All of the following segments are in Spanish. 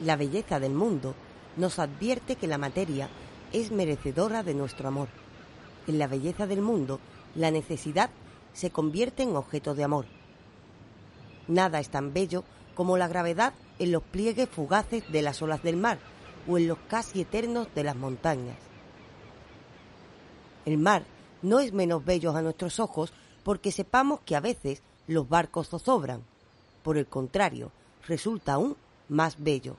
La belleza del mundo nos advierte que la materia es merecedora de nuestro amor. En la belleza del mundo, la necesidad se convierte en objeto de amor. Nada es tan bello como la gravedad en los pliegues fugaces de las olas del mar o en los casi eternos de las montañas. El mar no es menos bello a nuestros ojos porque sepamos que a veces los barcos zozobran. Por el contrario, resulta aún más bello.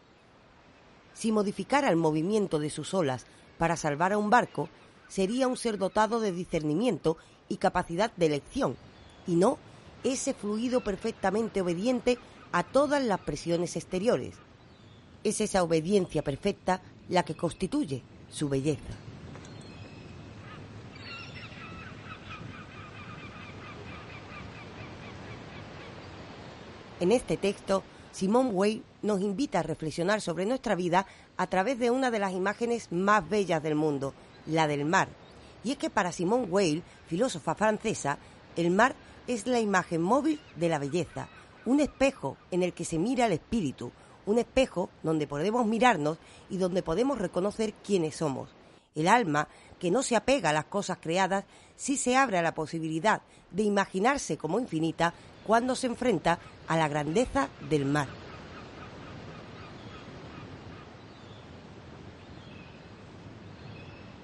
Si modificara el movimiento de sus olas para salvar a un barco, sería un ser dotado de discernimiento y capacidad de elección, y no ese fluido perfectamente obediente a todas las presiones exteriores. Es esa obediencia perfecta la que constituye su belleza. En este texto, Simone Weil nos invita a reflexionar sobre nuestra vida a través de una de las imágenes más bellas del mundo, la del mar. Y es que para Simone Weil, filósofa francesa, el mar es la imagen móvil de la belleza, un espejo en el que se mira el espíritu, un espejo donde podemos mirarnos y donde podemos reconocer quiénes somos. El alma, que no se apega a las cosas creadas, sí se abre a la posibilidad de imaginarse como infinita cuando se enfrenta a la grandeza del mar.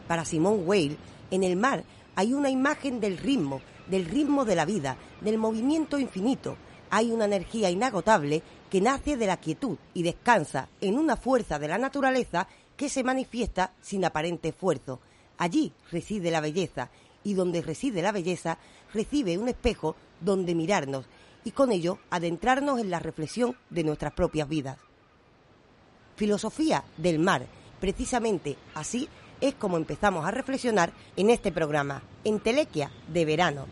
Para Simone Weil, en el mar hay una imagen del ritmo, del ritmo de la vida, del movimiento infinito. Hay una energía inagotable que nace de la quietud y descansa en una fuerza de la naturaleza que se manifiesta sin aparente esfuerzo. Allí reside la belleza y donde reside la belleza recibe un espejo donde mirarnos y con ello adentrarnos en la reflexión de nuestras propias vidas. Filosofía del mar. Precisamente así es como empezamos a reflexionar en este programa, en Telequia de verano.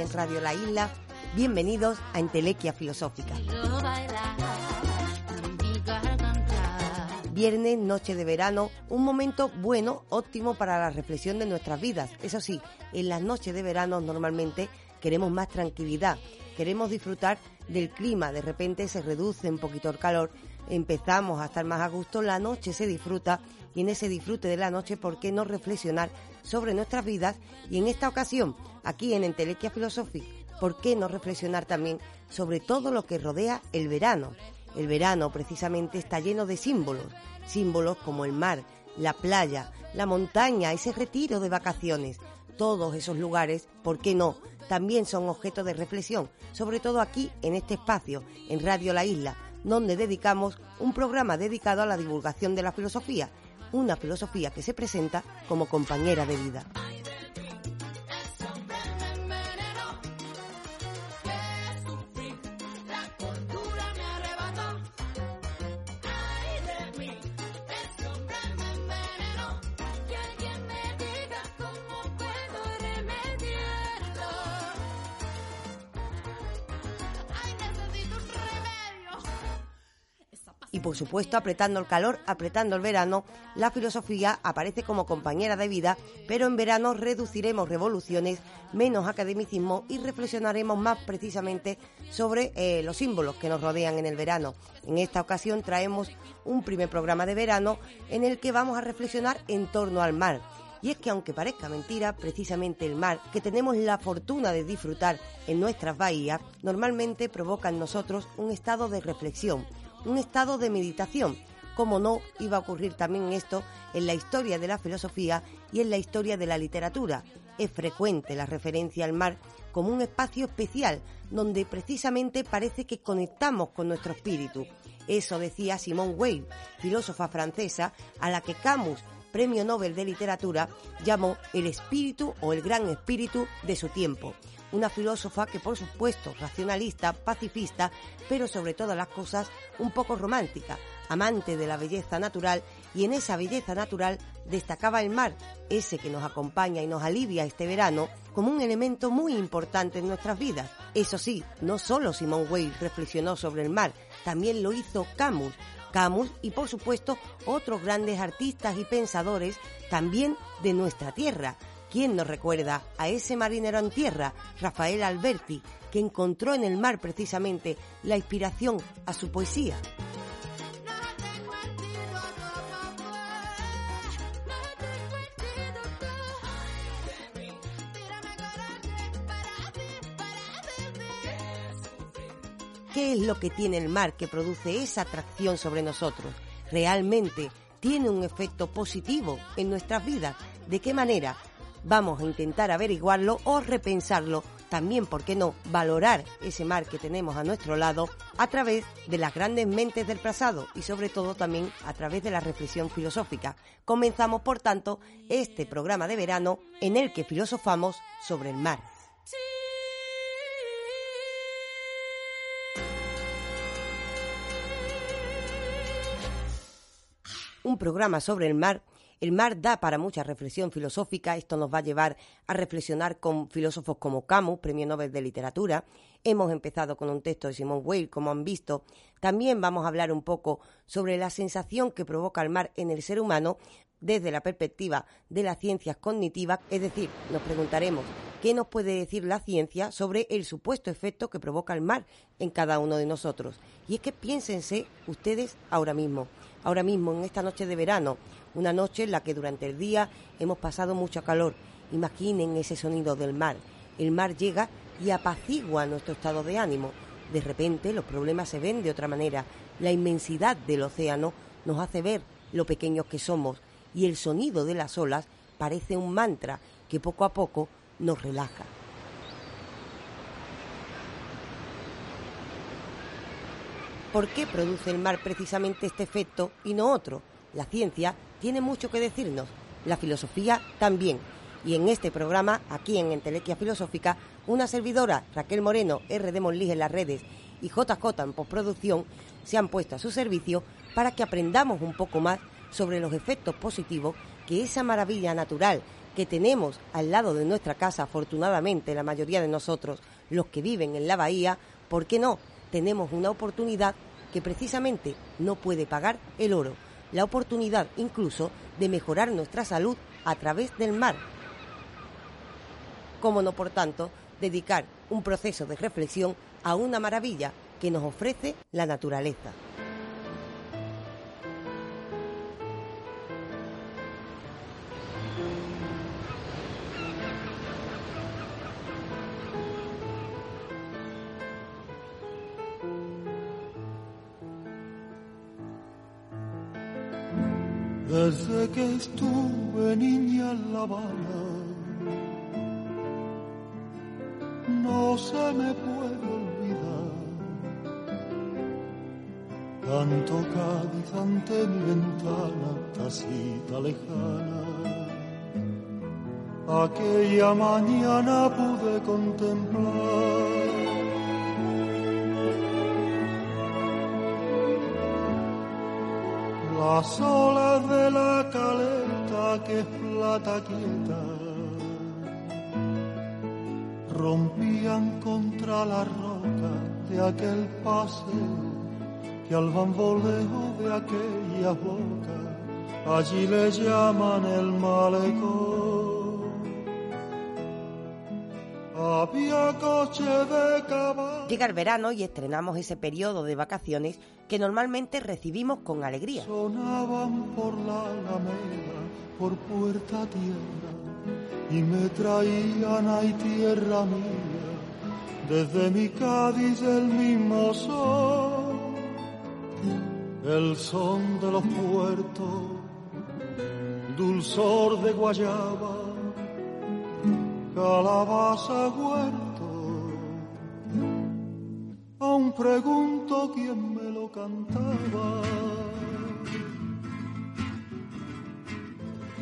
En Radio La Isla. Bienvenidos a Entelequia Filosófica. Viernes, noche de verano, un momento bueno, óptimo para la reflexión de nuestras vidas. Eso sí, en las noches de verano normalmente queremos más tranquilidad, queremos disfrutar del clima, de repente se reduce un poquito el calor, empezamos a estar más a gusto, la noche se disfruta y en ese disfrute de la noche, ¿por qué no reflexionar sobre nuestras vidas? Y en esta ocasión, aquí en Entelequia Philosophic, ¿por qué no reflexionar también sobre todo lo que rodea el verano? El verano precisamente está lleno de símbolos, símbolos como el mar, la playa, la montaña, ese retiro de vacaciones. Todos esos lugares, ¿por qué no? También son objeto de reflexión, sobre todo aquí en este espacio, en Radio La Isla, donde dedicamos un programa dedicado a la divulgación de la filosofía, una filosofía que se presenta como compañera de vida. Por supuesto, apretando el calor, apretando el verano, la filosofía aparece como compañera de vida, pero en verano reduciremos revoluciones, menos academicismo y reflexionaremos más precisamente sobre eh, los símbolos que nos rodean en el verano. En esta ocasión traemos un primer programa de verano en el que vamos a reflexionar en torno al mar. Y es que aunque parezca mentira, precisamente el mar, que tenemos la fortuna de disfrutar en nuestras bahías, normalmente provoca en nosotros un estado de reflexión, un estado de meditación. Como no iba a ocurrir también esto en la historia de la filosofía y en la historia de la literatura. Es frecuente la referencia al mar como un espacio especial donde precisamente parece que conectamos con nuestro espíritu. Eso decía Simone Weil, filósofa francesa, a la que Camus Premio Nobel de Literatura, llamó el espíritu o el gran espíritu de su tiempo. Una filósofa que, por supuesto, racionalista, pacifista, pero sobre todas las cosas un poco romántica, amante de la belleza natural y en esa belleza natural destacaba el mar, ese que nos acompaña y nos alivia este verano como un elemento muy importante en nuestras vidas. Eso sí, no solo Simone Weil reflexionó sobre el mar, también lo hizo Camus. Camus y por supuesto otros grandes artistas y pensadores también de nuestra tierra. ¿Quién nos recuerda a ese marinero en tierra, Rafael Alberti, que encontró en el mar precisamente la inspiración a su poesía? ¿Qué es lo que tiene el mar que produce esa atracción sobre nosotros? ¿Realmente tiene un efecto positivo en nuestras vidas? ¿De qué manera? Vamos a intentar averiguarlo o repensarlo. También, ¿por qué no?, valorar ese mar que tenemos a nuestro lado a través de las grandes mentes del pasado y sobre todo también a través de la reflexión filosófica. Comenzamos, por tanto, este programa de verano en el que filosofamos sobre el mar. un programa sobre el mar. El mar da para mucha reflexión filosófica. Esto nos va a llevar a reflexionar con filósofos como Camus, Premio Nobel de Literatura. Hemos empezado con un texto de Simone Weil, como han visto. También vamos a hablar un poco sobre la sensación que provoca el mar en el ser humano desde la perspectiva de las ciencias cognitivas. Es decir, nos preguntaremos qué nos puede decir la ciencia sobre el supuesto efecto que provoca el mar en cada uno de nosotros. Y es que piénsense ustedes ahora mismo ahora mismo en esta noche de verano, una noche en la que durante el día hemos pasado mucho calor. Imaginen ese sonido del mar. El mar llega y apacigua nuestro estado de ánimo. De repente los problemas se ven de otra manera. La inmensidad del océano nos hace ver lo pequeños que somos y el sonido de las olas parece un mantra que poco a poco nos relaja. ¿Por qué produce el mar precisamente este efecto y no otro? La ciencia tiene mucho que decirnos, la filosofía también. Y en este programa, aquí en Entelequia Filosófica, una servidora, Raquel Moreno, R de Monlig en las redes y JJ en postproducción, se han puesto a su servicio para que aprendamos un poco más sobre los efectos positivos que esa maravilla natural que tenemos al lado de nuestra casa, afortunadamente la mayoría de nosotros, los que viven en la bahía, ¿por qué no? tenemos una oportunidad que precisamente no puede pagar el oro, la oportunidad incluso de mejorar nuestra salud a través del mar. Cómo no, por tanto, dedicar un proceso de reflexión a una maravilla que nos ofrece la naturaleza. Desde que estuve niña en La Habana, no se me puede olvidar. Tanto Cádiz ante mi ventana, tacita lejana. Aquella mañana pude contemplar las olas de la caleta que es plata quieta rompían contra la roca de aquel paseo que al bamboleo de aquella boca allí le llaman el malecón. Había coche de caballo. Llega el verano y estrenamos ese periodo de vacaciones que normalmente recibimos con alegría. Sonaban por la alameda, por puerta tierra, y me traían ay tierra mía, desde mi Cádiz el mismo sol, el son de los puertos, dulzor de guayaba, calabaza huerto. Aún pregunto quién me lo cantaba.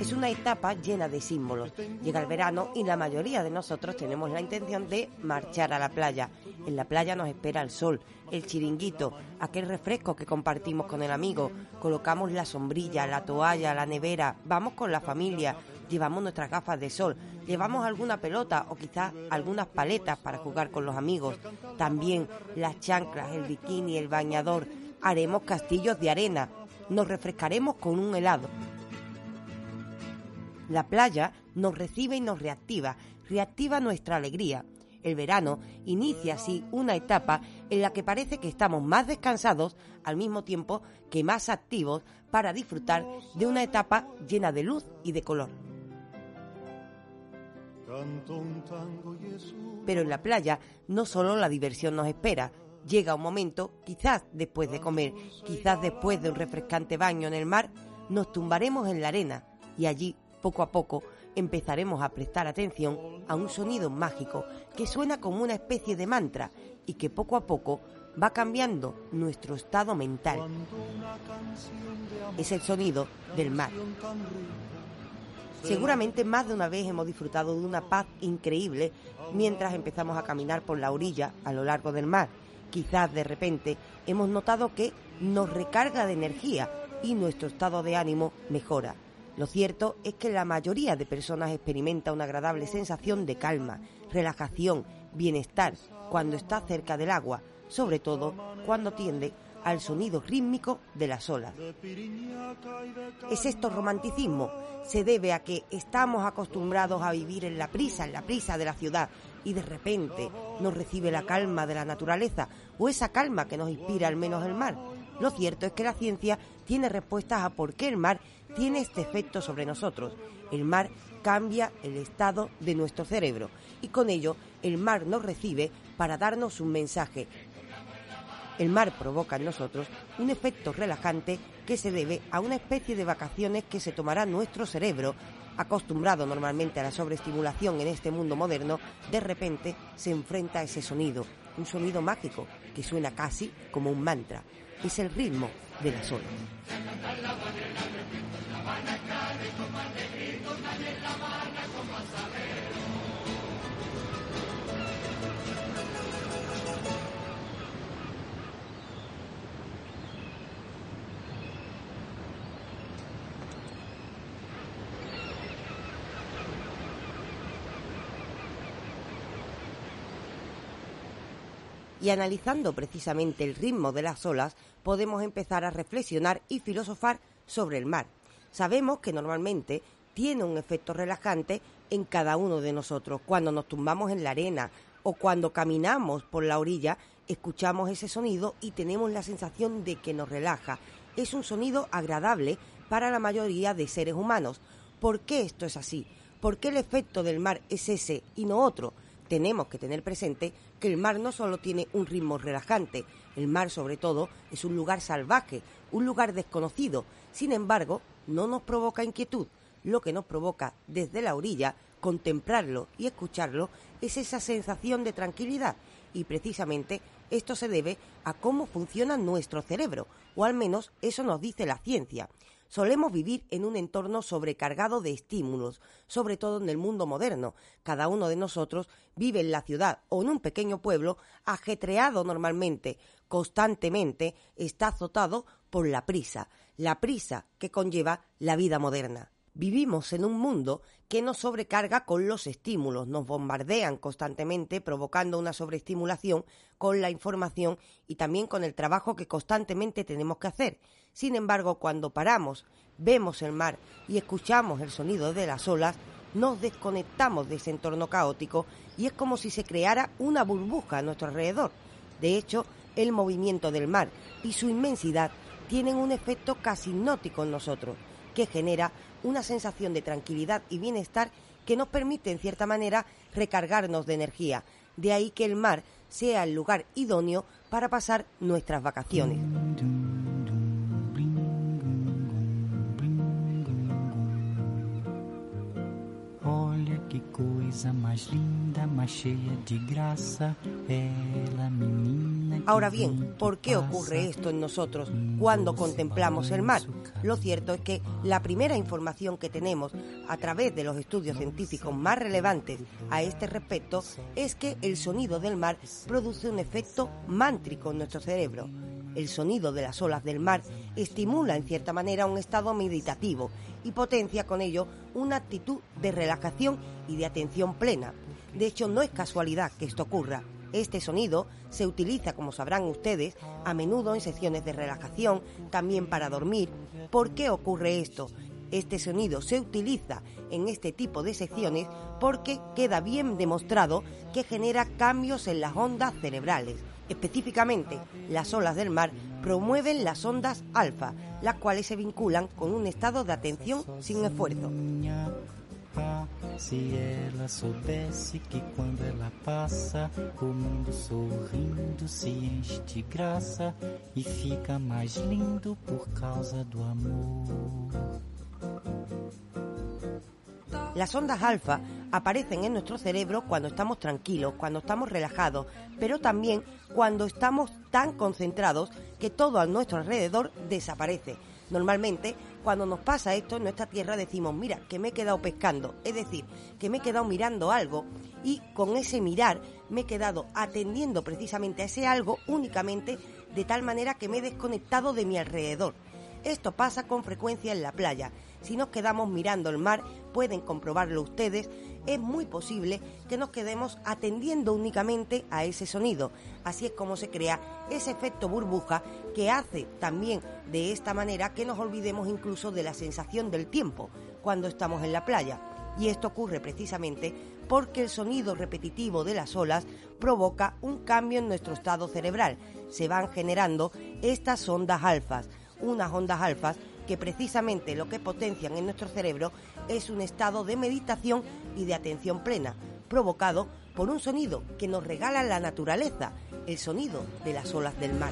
Es una etapa llena de símbolos. Llega el verano y la mayoría de nosotros tenemos la intención de marchar a la playa. En la playa nos espera el sol, el chiringuito, aquel refresco que compartimos con el amigo. Colocamos la sombrilla, la toalla, la nevera, vamos con la familia, llevamos nuestras gafas de sol, llevamos alguna pelota o quizás algunas paletas para jugar con los amigos. También las chanclas, el bikini, el bañador. Haremos castillos de arena. Nos refrescaremos con un helado. La playa nos recibe y nos reactiva, reactiva nuestra alegría. El verano inicia así una etapa en la que parece que estamos más descansados al mismo tiempo que más activos para disfrutar de una etapa llena de luz y de color. Pero en la playa no solo la diversión nos espera. Llega un momento, quizás después de comer, quizás después de un refrescante baño en el mar, nos tumbaremos en la arena y allí, poco a poco, empezaremos a prestar atención a un sonido mágico que suena como una especie de mantra y que poco a poco va cambiando nuestro estado mental. Es el sonido del mar. Seguramente más de una vez hemos disfrutado de una paz increíble mientras empezamos a caminar por la orilla a lo largo del mar. Quizás de repente hemos notado que nos recarga de energía y nuestro estado de ánimo mejora. Lo cierto es que la mayoría de personas experimenta una agradable sensación de calma, relajación, bienestar cuando está cerca del agua, sobre todo cuando tiende al sonido rítmico de las olas. ¿Es esto romanticismo? Se debe a que estamos acostumbrados a vivir en la prisa, en la prisa de la ciudad, y de repente nos recibe la calma de la naturaleza, o esa calma que nos inspira al menos el mar. Lo cierto es que la ciencia tiene respuestas a por qué el mar tiene este efecto sobre nosotros. El mar cambia el estado de nuestro cerebro y con ello el mar nos recibe para darnos un mensaje, el mar provoca en nosotros un efecto relajante que se debe a una especie de vacaciones que se tomará nuestro cerebro, acostumbrado normalmente a la sobreestimulación en este mundo moderno, de repente se enfrenta a ese sonido, un sonido mágico que suena casi como un mantra. Es el ritmo de las olas. Y analizando precisamente el ritmo de las olas, podemos empezar a reflexionar y filosofar sobre el mar. Sabemos que normalmente tiene un efecto relajante en cada uno de nosotros. Cuando nos tumbamos en la arena o cuando caminamos por la orilla, escuchamos ese sonido y tenemos la sensación de que nos relaja. Es un sonido agradable para la mayoría de seres humanos. ¿Por qué esto es así? ¿Por qué el efecto del mar es ese y no otro? tenemos que tener presente que el mar no solo tiene un ritmo relajante, el mar sobre todo es un lugar salvaje, un lugar desconocido, sin embargo, no nos provoca inquietud, lo que nos provoca desde la orilla contemplarlo y escucharlo es esa sensación de tranquilidad. Y precisamente esto se debe a cómo funciona nuestro cerebro, o al menos eso nos dice la ciencia. Solemos vivir en un entorno sobrecargado de estímulos, sobre todo en el mundo moderno. Cada uno de nosotros vive en la ciudad o en un pequeño pueblo ajetreado normalmente, constantemente está azotado por la prisa, la prisa que conlleva la vida moderna. Vivimos en un mundo que nos sobrecarga con los estímulos, nos bombardean constantemente provocando una sobreestimulación con la información y también con el trabajo que constantemente tenemos que hacer. Sin embargo, cuando paramos, vemos el mar y escuchamos el sonido de las olas, nos desconectamos de ese entorno caótico y es como si se creara una burbuja a nuestro alrededor. De hecho, el movimiento del mar y su inmensidad tienen un efecto casi hipnótico en nosotros, que genera una sensación de tranquilidad y bienestar que nos permite, en cierta manera, recargarnos de energía. De ahí que el mar sea el lugar idóneo para pasar nuestras vacaciones. Olha que coisa mais linda, cheia de graça. Menina Ahora bien, ¿por qué ocurre esto en nosotros cuando contemplamos el mar? Lo cierto es que la primera información que tenemos a través de los estudios científicos más relevantes a este respecto es que el sonido del mar produce un efecto mántrico en nuestro cerebro. El sonido de las olas del mar estimula en cierta manera un estado meditativo y potencia con ello una actitud de relajación y de atención plena. De hecho, no es casualidad que esto ocurra. Este sonido se utiliza, como sabrán ustedes, a menudo en sesiones de relajación, también para dormir. ¿Por qué ocurre esto? Este sonido se utiliza en este tipo de secciones porque queda bien demostrado que genera cambios en las ondas cerebrales. Específicamente, las olas del mar promueven las ondas alfa, las cuales se vinculan con un estado de atención sin esfuerzo. Las ondas alfa aparecen en nuestro cerebro cuando estamos tranquilos, cuando estamos relajados, pero también cuando estamos tan concentrados que todo a nuestro alrededor desaparece. Normalmente, cuando nos pasa esto en nuestra tierra decimos, mira, que me he quedado pescando, es decir, que me he quedado mirando algo y con ese mirar me he quedado atendiendo precisamente a ese algo únicamente de tal manera que me he desconectado de mi alrededor. Esto pasa con frecuencia en la playa. Si nos quedamos mirando el mar, pueden comprobarlo ustedes, es muy posible que nos quedemos atendiendo únicamente a ese sonido. Así es como se crea ese efecto burbuja que hace también de esta manera que nos olvidemos incluso de la sensación del tiempo cuando estamos en la playa. Y esto ocurre precisamente porque el sonido repetitivo de las olas provoca un cambio en nuestro estado cerebral. Se van generando estas ondas alfas, unas ondas alfas que precisamente lo que potencian en nuestro cerebro es un estado de meditación y de atención plena, provocado por un sonido que nos regala la naturaleza, el sonido de las olas del mar.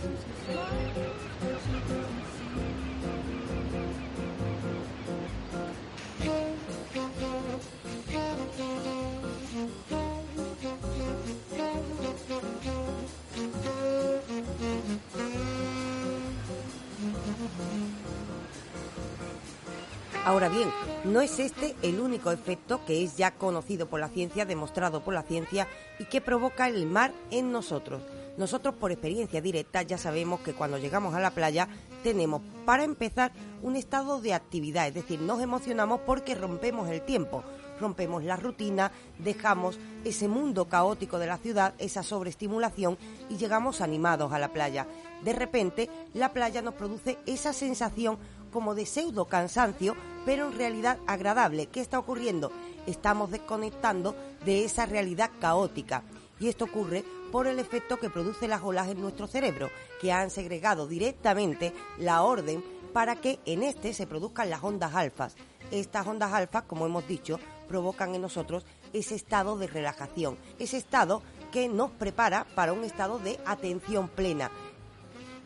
Ahora bien, no es este el único efecto que es ya conocido por la ciencia, demostrado por la ciencia y que provoca el mar en nosotros. Nosotros por experiencia directa ya sabemos que cuando llegamos a la playa tenemos para empezar un estado de actividad, es decir, nos emocionamos porque rompemos el tiempo, rompemos la rutina, dejamos ese mundo caótico de la ciudad, esa sobreestimulación y llegamos animados a la playa. De repente, la playa nos produce esa sensación como de pseudo cansancio, pero en realidad agradable. ¿Qué está ocurriendo? Estamos desconectando de esa realidad caótica. Y esto ocurre por el efecto que produce las olas en nuestro cerebro, que han segregado directamente la orden para que en este se produzcan las ondas alfas. Estas ondas alfas, como hemos dicho, provocan en nosotros ese estado de relajación, ese estado que nos prepara para un estado de atención plena.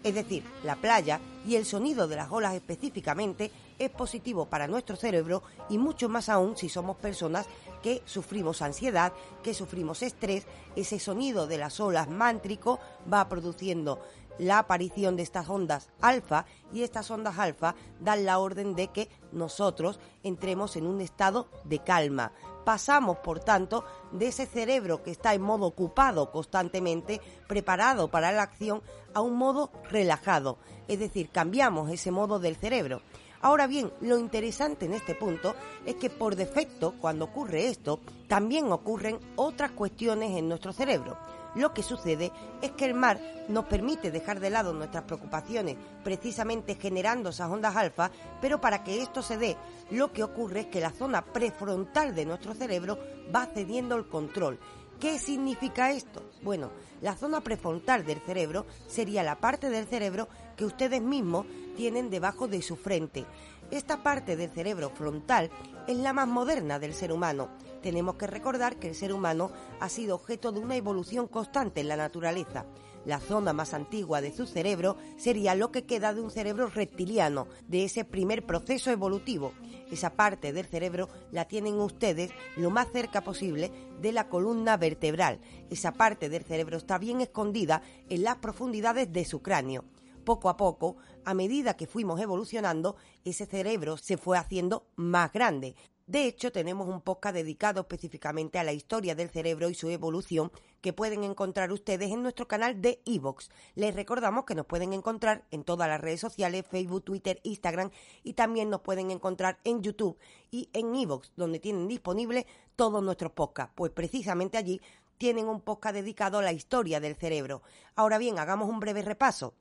Es decir, la playa y el sonido de las olas específicamente es positivo para nuestro cerebro y mucho más aún si somos personas que sufrimos ansiedad, que sufrimos estrés, ese sonido de las olas mántrico va produciendo la aparición de estas ondas alfa y estas ondas alfa dan la orden de que nosotros entremos en un estado de calma. Pasamos, por tanto, de ese cerebro que está en modo ocupado constantemente, preparado para la acción, a un modo relajado. Es decir, cambiamos ese modo del cerebro. Ahora bien, lo interesante en este punto es que por defecto, cuando ocurre esto, también ocurren otras cuestiones en nuestro cerebro. Lo que sucede es que el mar nos permite dejar de lado nuestras preocupaciones, precisamente generando esas ondas alfa, pero para que esto se dé, lo que ocurre es que la zona prefrontal de nuestro cerebro va cediendo el control. ¿Qué significa esto? Bueno, la zona prefrontal del cerebro sería la parte del cerebro que ustedes mismos tienen debajo de su frente. Esta parte del cerebro frontal es la más moderna del ser humano. Tenemos que recordar que el ser humano ha sido objeto de una evolución constante en la naturaleza. La zona más antigua de su cerebro sería lo que queda de un cerebro reptiliano, de ese primer proceso evolutivo. Esa parte del cerebro la tienen ustedes lo más cerca posible de la columna vertebral. Esa parte del cerebro está bien escondida en las profundidades de su cráneo. Poco a poco, a medida que fuimos evolucionando, ese cerebro se fue haciendo más grande. De hecho, tenemos un podcast dedicado específicamente a la historia del cerebro y su evolución que pueden encontrar ustedes en nuestro canal de iVoox. Les recordamos que nos pueden encontrar en todas las redes sociales, Facebook, Twitter, Instagram y también nos pueden encontrar en YouTube y en iVoox, donde tienen disponible todos nuestros podcasts. Pues precisamente allí tienen un podcast dedicado a la historia del cerebro. Ahora bien, hagamos un breve repaso.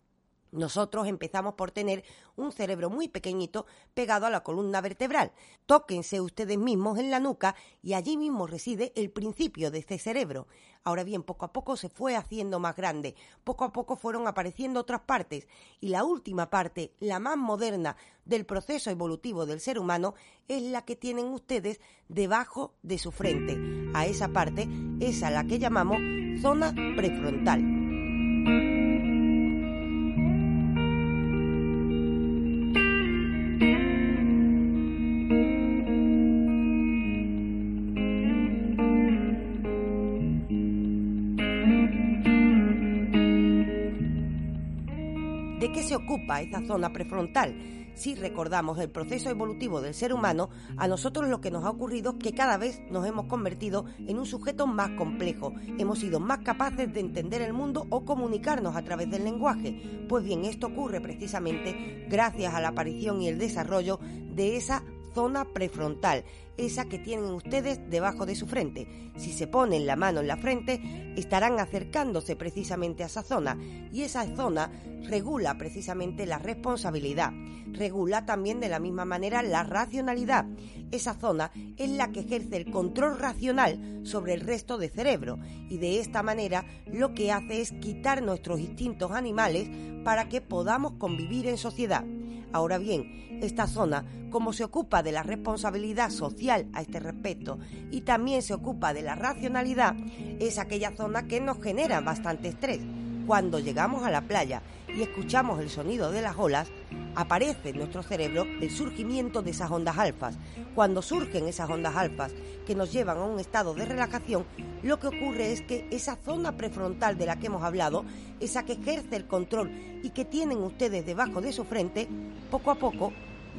Nosotros empezamos por tener un cerebro muy pequeñito pegado a la columna vertebral. Tóquense ustedes mismos en la nuca y allí mismo reside el principio de este cerebro. Ahora bien, poco a poco se fue haciendo más grande, poco a poco fueron apareciendo otras partes y la última parte, la más moderna del proceso evolutivo del ser humano, es la que tienen ustedes debajo de su frente. A esa parte es a la que llamamos zona prefrontal. ¿De qué se ocupa esa zona prefrontal? Si recordamos el proceso evolutivo del ser humano, a nosotros lo que nos ha ocurrido es que cada vez nos hemos convertido en un sujeto más complejo. Hemos sido más capaces de entender el mundo o comunicarnos a través del lenguaje. Pues bien, esto ocurre precisamente gracias a la aparición y el desarrollo de esa zona prefrontal, esa que tienen ustedes debajo de su frente. Si se ponen la mano en la frente, estarán acercándose precisamente a esa zona y esa zona regula precisamente la responsabilidad, regula también de la misma manera la racionalidad. Esa zona es la que ejerce el control racional sobre el resto del cerebro y de esta manera lo que hace es quitar nuestros instintos animales para que podamos convivir en sociedad. Ahora bien, esta zona, como se ocupa de la responsabilidad social a este respecto y también se ocupa de la racionalidad, es aquella zona que nos genera bastante estrés. Cuando llegamos a la playa y escuchamos el sonido de las olas, aparece en nuestro cerebro el surgimiento de esas ondas alfas. Cuando surgen esas ondas alfas que nos llevan a un estado de relajación, lo que ocurre es que esa zona prefrontal de la que hemos hablado, esa que ejerce el control y que tienen ustedes debajo de su frente, poco a poco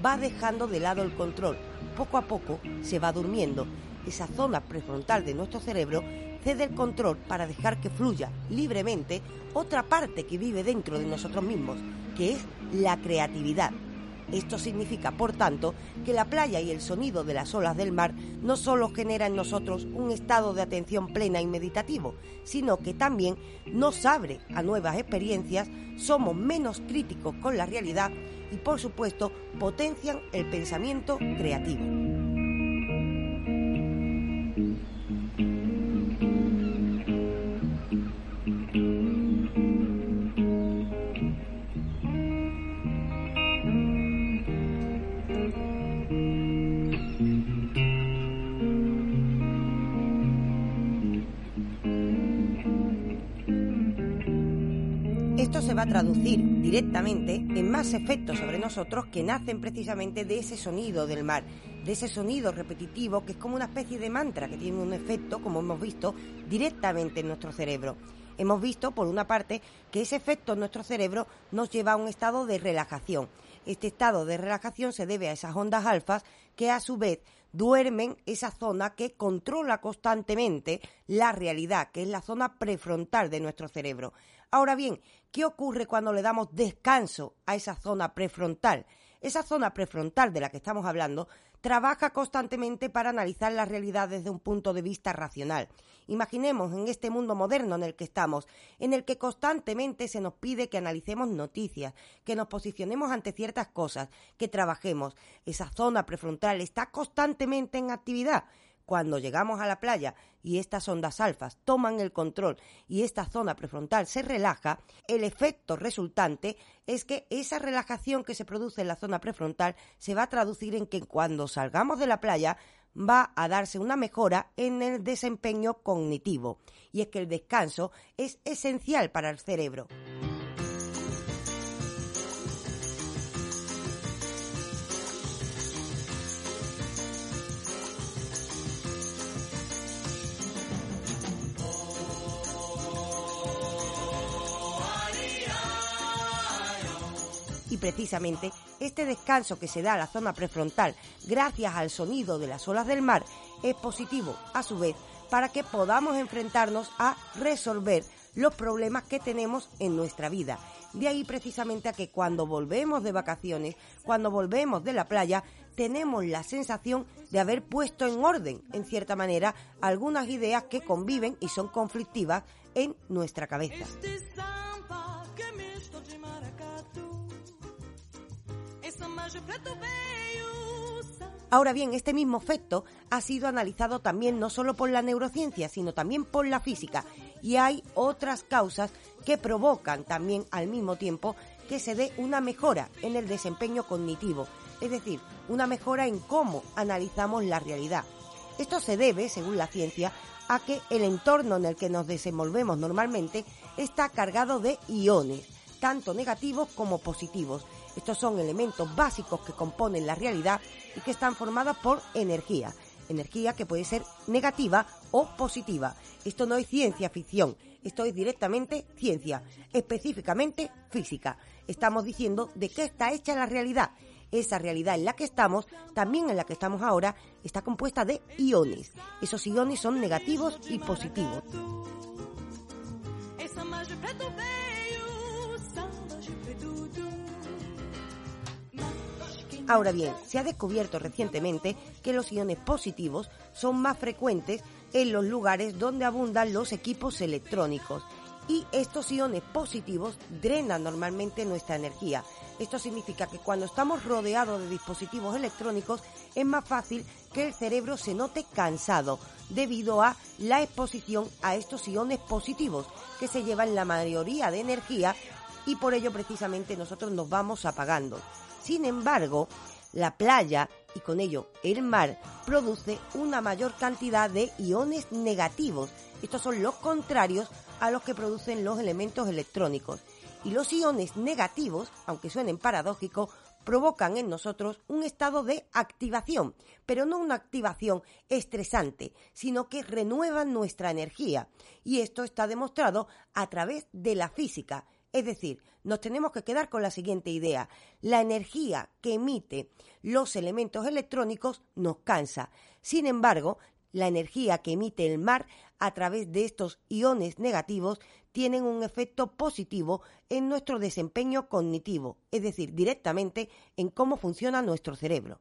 va dejando de lado el control, poco a poco se va durmiendo. Esa zona prefrontal de nuestro cerebro cede el control para dejar que fluya libremente otra parte que vive dentro de nosotros mismos, que es la creatividad. Esto significa, por tanto, que la playa y el sonido de las olas del mar no solo genera en nosotros un estado de atención plena y meditativo, sino que también nos abre a nuevas experiencias, somos menos críticos con la realidad y, por supuesto, potencian el pensamiento creativo. A traducir directamente en más efectos sobre nosotros que nacen precisamente de ese sonido del mar, de ese sonido repetitivo que es como una especie de mantra que tiene un efecto, como hemos visto, directamente en nuestro cerebro. Hemos visto, por una parte, que ese efecto en nuestro cerebro nos lleva a un estado de relajación. Este estado de relajación se debe a esas ondas alfas que a su vez duermen esa zona que controla constantemente la realidad, que es la zona prefrontal de nuestro cerebro. Ahora bien, ¿qué ocurre cuando le damos descanso a esa zona prefrontal? Esa zona prefrontal de la que estamos hablando trabaja constantemente para analizar la realidad desde un punto de vista racional. Imaginemos en este mundo moderno en el que estamos, en el que constantemente se nos pide que analicemos noticias, que nos posicionemos ante ciertas cosas, que trabajemos. Esa zona prefrontal está constantemente en actividad. Cuando llegamos a la playa y estas ondas alfas toman el control y esta zona prefrontal se relaja, el efecto resultante es que esa relajación que se produce en la zona prefrontal se va a traducir en que cuando salgamos de la playa va a darse una mejora en el desempeño cognitivo. Y es que el descanso es esencial para el cerebro. Precisamente este descanso que se da a la zona prefrontal gracias al sonido de las olas del mar es positivo a su vez para que podamos enfrentarnos a resolver los problemas que tenemos en nuestra vida. De ahí precisamente a que cuando volvemos de vacaciones, cuando volvemos de la playa, tenemos la sensación de haber puesto en orden, en cierta manera, algunas ideas que conviven y son conflictivas en nuestra cabeza. Ahora bien, este mismo efecto ha sido analizado también no solo por la neurociencia, sino también por la física. Y hay otras causas que provocan también al mismo tiempo que se dé una mejora en el desempeño cognitivo, es decir, una mejora en cómo analizamos la realidad. Esto se debe, según la ciencia, a que el entorno en el que nos desenvolvemos normalmente está cargado de iones, tanto negativos como positivos. Estos son elementos básicos que componen la realidad y que están formados por energía. Energía que puede ser negativa o positiva. Esto no es ciencia ficción, esto es directamente ciencia, específicamente física. Estamos diciendo de qué está hecha la realidad. Esa realidad en la que estamos, también en la que estamos ahora, está compuesta de iones. Esos iones son negativos y positivos. Ahora bien, se ha descubierto recientemente que los iones positivos son más frecuentes en los lugares donde abundan los equipos electrónicos y estos iones positivos drenan normalmente nuestra energía. Esto significa que cuando estamos rodeados de dispositivos electrónicos es más fácil que el cerebro se note cansado debido a la exposición a estos iones positivos que se llevan la mayoría de energía y por ello precisamente nosotros nos vamos apagando. Sin embargo, la playa y con ello el mar produce una mayor cantidad de iones negativos. Estos son los contrarios a los que producen los elementos electrónicos. Y los iones negativos, aunque suenen paradójicos, provocan en nosotros un estado de activación, pero no una activación estresante, sino que renuevan nuestra energía. Y esto está demostrado a través de la física. Es decir, nos tenemos que quedar con la siguiente idea. La energía que emite los elementos electrónicos nos cansa. Sin embargo, la energía que emite el mar a través de estos iones negativos tienen un efecto positivo en nuestro desempeño cognitivo, es decir, directamente en cómo funciona nuestro cerebro.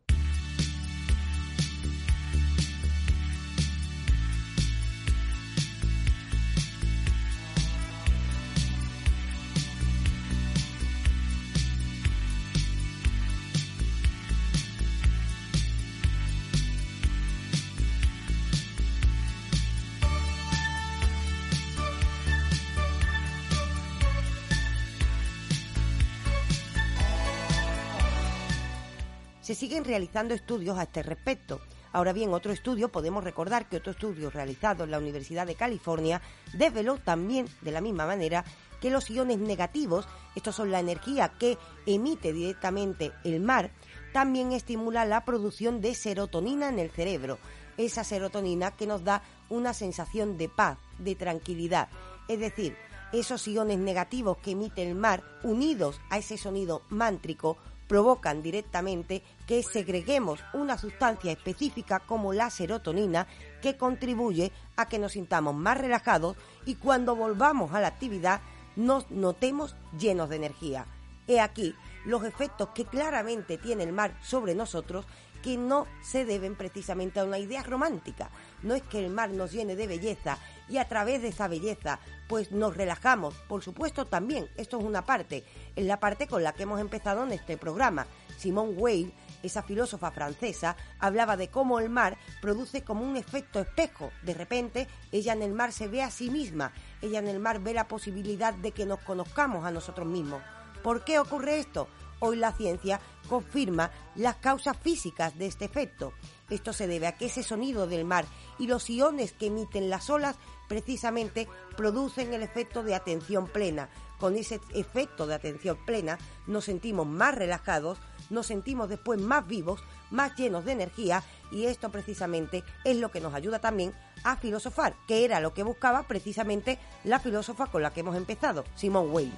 Realizando estudios a este respecto. Ahora bien, otro estudio, podemos recordar que otro estudio realizado en la Universidad de California desveló también de la misma manera que los iones negativos, estos son la energía que emite directamente el mar, también estimula la producción de serotonina en el cerebro. Esa serotonina que nos da una sensación de paz, de tranquilidad. Es decir, esos iones negativos que emite el mar, unidos a ese sonido mántrico, provocan directamente que segreguemos una sustancia específica como la serotonina que contribuye a que nos sintamos más relajados y cuando volvamos a la actividad nos notemos llenos de energía. He aquí los efectos que claramente tiene el mar sobre nosotros que no se deben precisamente a una idea romántica. No es que el mar nos llene de belleza y a través de esa belleza pues nos relajamos. Por supuesto también, esto es una parte, es la parte con la que hemos empezado en este programa. Simone Weil, esa filósofa francesa, hablaba de cómo el mar produce como un efecto espejo. De repente, ella en el mar se ve a sí misma, ella en el mar ve la posibilidad de que nos conozcamos a nosotros mismos. ¿Por qué ocurre esto? hoy la ciencia confirma las causas físicas de este efecto. Esto se debe a que ese sonido del mar y los iones que emiten las olas precisamente producen el efecto de atención plena. Con ese efecto de atención plena nos sentimos más relajados, nos sentimos después más vivos, más llenos de energía y esto precisamente es lo que nos ayuda también a filosofar, que era lo que buscaba precisamente la filósofa con la que hemos empezado, Simone Weil.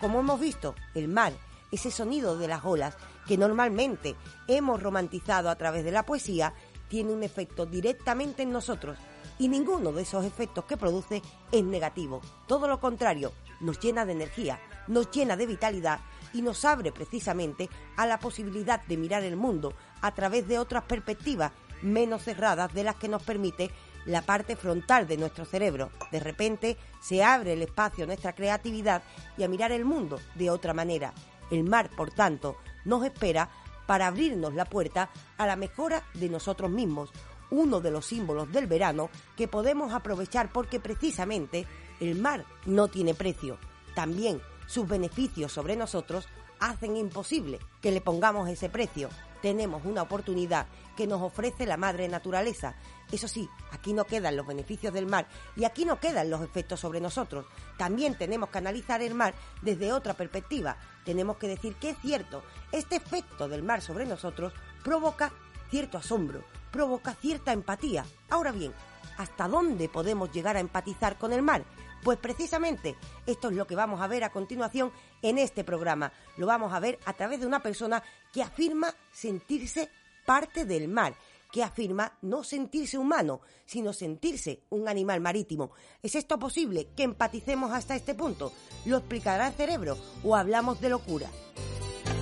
Como hemos visto, el mar, ese sonido de las olas que normalmente hemos romantizado a través de la poesía, tiene un efecto directamente en nosotros y ninguno de esos efectos que produce es negativo. Todo lo contrario, nos llena de energía, nos llena de vitalidad y nos abre precisamente a la posibilidad de mirar el mundo a través de otras perspectivas menos cerradas de las que nos permite la parte frontal de nuestro cerebro. De repente se abre el espacio a nuestra creatividad y a mirar el mundo de otra manera. El mar, por tanto, nos espera para abrirnos la puerta a la mejora de nosotros mismos, uno de los símbolos del verano que podemos aprovechar porque precisamente el mar no tiene precio. También sus beneficios sobre nosotros hacen imposible que le pongamos ese precio. Tenemos una oportunidad que nos ofrece la madre naturaleza. Eso sí, aquí no quedan los beneficios del mar y aquí no quedan los efectos sobre nosotros. También tenemos que analizar el mar desde otra perspectiva. Tenemos que decir que es cierto, este efecto del mar sobre nosotros provoca cierto asombro, provoca cierta empatía. Ahora bien, ¿hasta dónde podemos llegar a empatizar con el mar? Pues precisamente esto es lo que vamos a ver a continuación en este programa. Lo vamos a ver a través de una persona que afirma sentirse parte del mar, que afirma no sentirse humano, sino sentirse un animal marítimo. ¿Es esto posible que empaticemos hasta este punto? ¿Lo explicará el cerebro o hablamos de locura?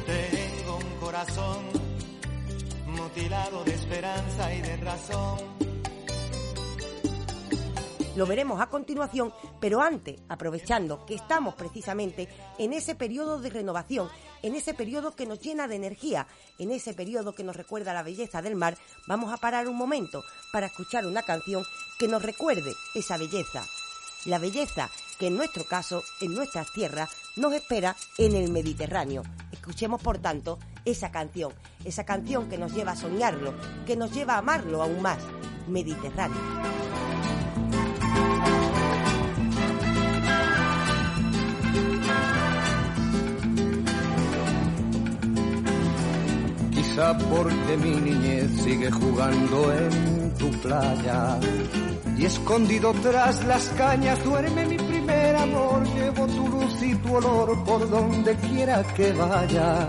Tengo un corazón mutilado de esperanza y de razón. Lo veremos a continuación, pero antes, aprovechando que estamos precisamente en ese periodo de renovación, en ese periodo que nos llena de energía, en ese periodo que nos recuerda la belleza del mar, vamos a parar un momento para escuchar una canción que nos recuerde esa belleza. La belleza que en nuestro caso, en nuestras tierras, nos espera en el Mediterráneo. Escuchemos, por tanto, esa canción, esa canción que nos lleva a soñarlo, que nos lleva a amarlo aún más. Mediterráneo. Quizá porque mi niñez sigue jugando en tu playa y escondido tras las cañas duerme mi primer amor. Llevo tu luz y tu olor por donde quiera que vaya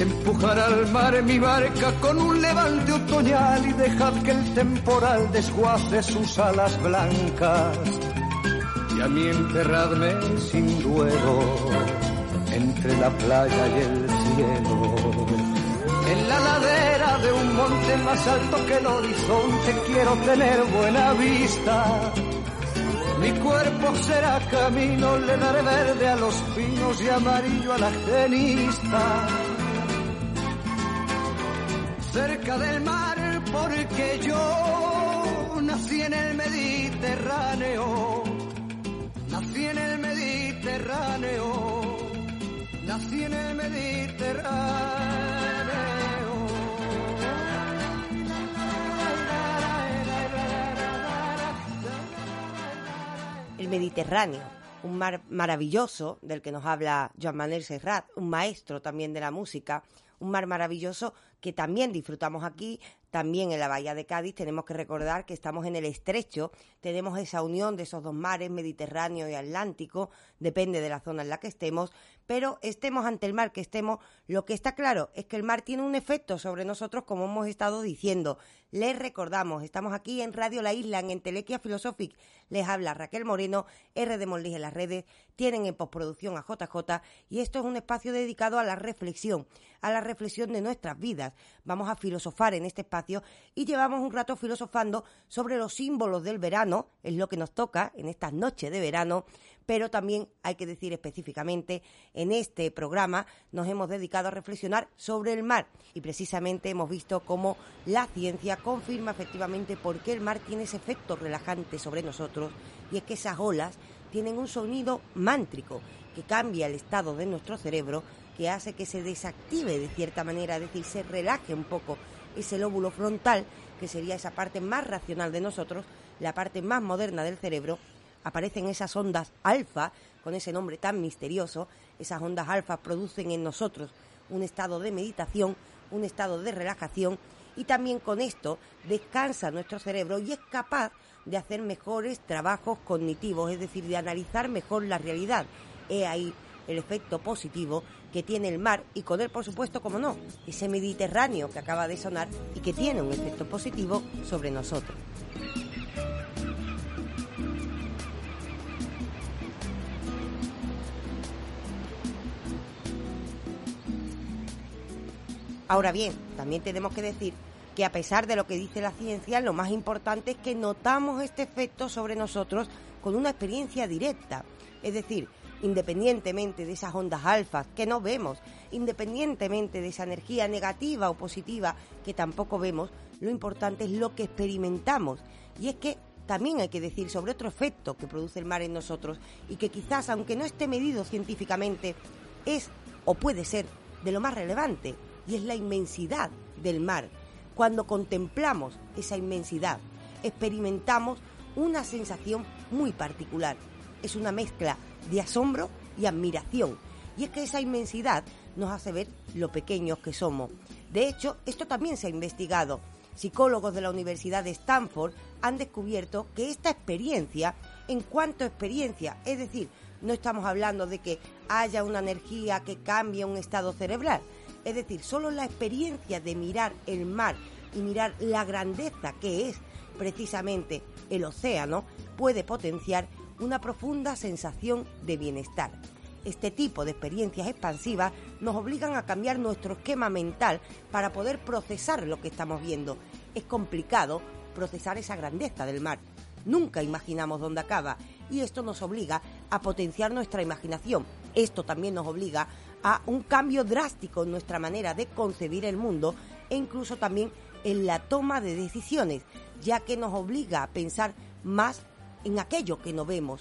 empujar al mar mi barca con un levante otoñal y dejad que el temporal desguace sus alas blancas. Y a mí enterradme sin duelo entre la playa y el cielo en la ladera de un monte más alto que el horizonte quiero tener buena vista Mi cuerpo será camino, le daré verde a los pinos y amarillo a la genista. Cerca del mar, porque yo nací en el Mediterráneo. Nací en el Mediterráneo. Nací en el Mediterráneo. El Mediterráneo, un mar maravilloso del que nos habla Joan Manuel Serrat, un maestro también de la música, un mar maravilloso que también disfrutamos aquí, también en la Bahía de Cádiz. Tenemos que recordar que estamos en el estrecho, tenemos esa unión de esos dos mares, Mediterráneo y Atlántico, depende de la zona en la que estemos, pero estemos ante el mar que estemos, lo que está claro es que el mar tiene un efecto sobre nosotros, como hemos estado diciendo. Les recordamos, estamos aquí en Radio La Isla, en Entelequia Philosophic. Les habla Raquel Moreno, R de Molís en las redes, tienen en postproducción a JJ y esto es un espacio dedicado a la reflexión, a la reflexión de nuestras vidas. Vamos a filosofar en este espacio y llevamos un rato filosofando sobre los símbolos del verano, es lo que nos toca en estas noches de verano, pero también hay que decir específicamente, en este programa nos hemos dedicado a reflexionar sobre el mar. Y precisamente hemos visto cómo la ciencia confirma efectivamente por qué el mar tiene ese efecto relajante sobre nosotros. Y es que esas olas tienen un sonido mántrico que cambia el estado de nuestro cerebro, que hace que se desactive de cierta manera, es decir, se relaje un poco ese lóbulo frontal, que sería esa parte más racional de nosotros, la parte más moderna del cerebro, aparecen esas ondas alfa, con ese nombre tan misterioso, esas ondas alfa producen en nosotros un estado de meditación, un estado de relajación y también con esto descansa nuestro cerebro y es capaz de hacer mejores trabajos cognitivos, es decir, de analizar mejor la realidad. He ahí el efecto positivo que tiene el mar y con él, por supuesto, como no, ese Mediterráneo que acaba de sonar y que tiene un efecto positivo sobre nosotros. Ahora bien, también tenemos que decir que a pesar de lo que dice la ciencia, lo más importante es que notamos este efecto sobre nosotros con una experiencia directa. Es decir, independientemente de esas ondas alfas que no vemos, independientemente de esa energía negativa o positiva que tampoco vemos, lo importante es lo que experimentamos. Y es que también hay que decir sobre otro efecto que produce el mar en nosotros y que quizás, aunque no esté medido científicamente, es o puede ser de lo más relevante, y es la inmensidad del mar. Cuando contemplamos esa inmensidad, experimentamos una sensación muy particular. Es una mezcla de asombro y admiración. Y es que esa inmensidad nos hace ver lo pequeños que somos. De hecho, esto también se ha investigado. Psicólogos de la Universidad de Stanford han descubierto que esta experiencia, en cuanto a experiencia, es decir, no estamos hablando de que haya una energía que cambie un estado cerebral, es decir, solo la experiencia de mirar el mar y mirar la grandeza que es precisamente el océano puede potenciar una profunda sensación de bienestar. Este tipo de experiencias expansivas nos obligan a cambiar nuestro esquema mental para poder procesar lo que estamos viendo. Es complicado procesar esa grandeza del mar. Nunca imaginamos dónde acaba y esto nos obliga a potenciar nuestra imaginación. Esto también nos obliga a un cambio drástico en nuestra manera de concebir el mundo e incluso también en la toma de decisiones, ya que nos obliga a pensar más en aquello que no vemos,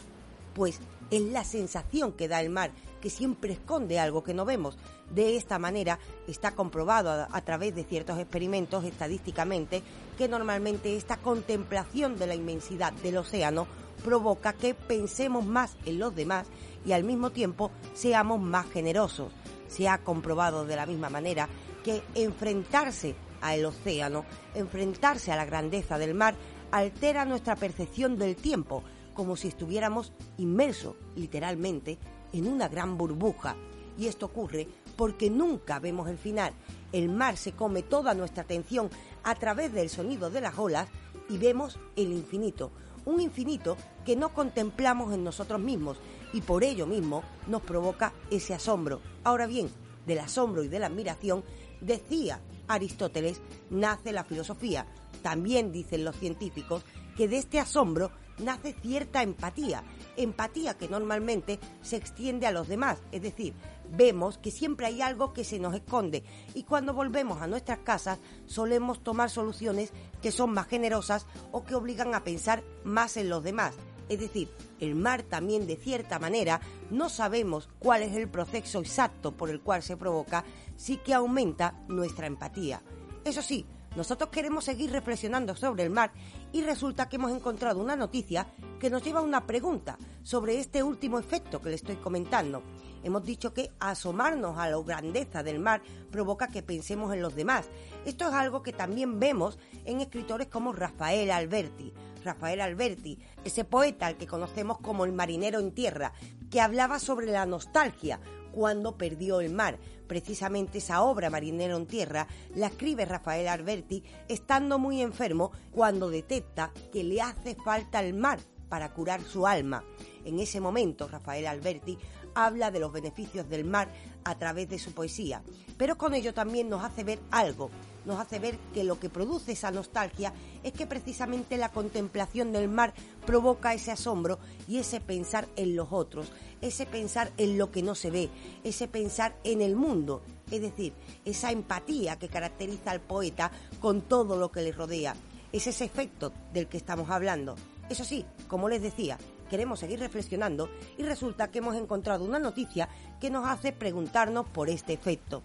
pues es la sensación que da el mar, que siempre esconde algo que no vemos. De esta manera está comprobado a, a, través de ciertos experimentos estadísticamente que normalmente esta contemplación de la inmensidad del océano provoca que pensemos más en los demás y al mismo tiempo seamos más generosos. Se ha comprobado de la misma manera que enfrentarse al océano, enfrentarse a la grandeza del mar, altera nuestra percepción del tiempo, como si estuviéramos inmersos, literalmente, en una gran burbuja. Y esto ocurre porque nunca vemos el final. El mar se come toda nuestra atención a través del sonido de las olas y vemos el infinito. Un infinito que no contemplamos en nosotros mismos y por ello mismo nos provoca ese asombro. Ahora bien, del asombro y de la admiración, decía Aristóteles, nace la filosofía. También dicen los científicos que de este asombro nace cierta empatía, empatía que normalmente se extiende a los demás, es decir, vemos que siempre hay algo que se nos esconde y cuando volvemos a nuestras casas solemos tomar soluciones que son más generosas o que obligan a pensar más en los demás. Es decir, el mar también de cierta manera no sabemos cuál es el proceso exacto por el cual se provoca, sí que aumenta nuestra empatía. Eso sí, nosotros queremos seguir reflexionando sobre el mar y resulta que hemos encontrado una noticia que nos lleva a una pregunta sobre este último efecto que le estoy comentando. Hemos dicho que asomarnos a la grandeza del mar provoca que pensemos en los demás. Esto es algo que también vemos en escritores como Rafael Alberti. Rafael Alberti, ese poeta al que conocemos como el marinero en tierra, que hablaba sobre la nostalgia cuando perdió el mar. Precisamente esa obra Marinero en Tierra la escribe Rafael Alberti estando muy enfermo cuando detecta que le hace falta el mar para curar su alma. En ese momento Rafael Alberti habla de los beneficios del mar a través de su poesía, pero con ello también nos hace ver algo, nos hace ver que lo que produce esa nostalgia es que precisamente la contemplación del mar provoca ese asombro y ese pensar en los otros, ese pensar en lo que no se ve, ese pensar en el mundo, es decir, esa empatía que caracteriza al poeta con todo lo que le rodea. Es ese efecto del que estamos hablando. Eso sí, como les decía, queremos seguir reflexionando y resulta que hemos encontrado una noticia que nos hace preguntarnos por este efecto.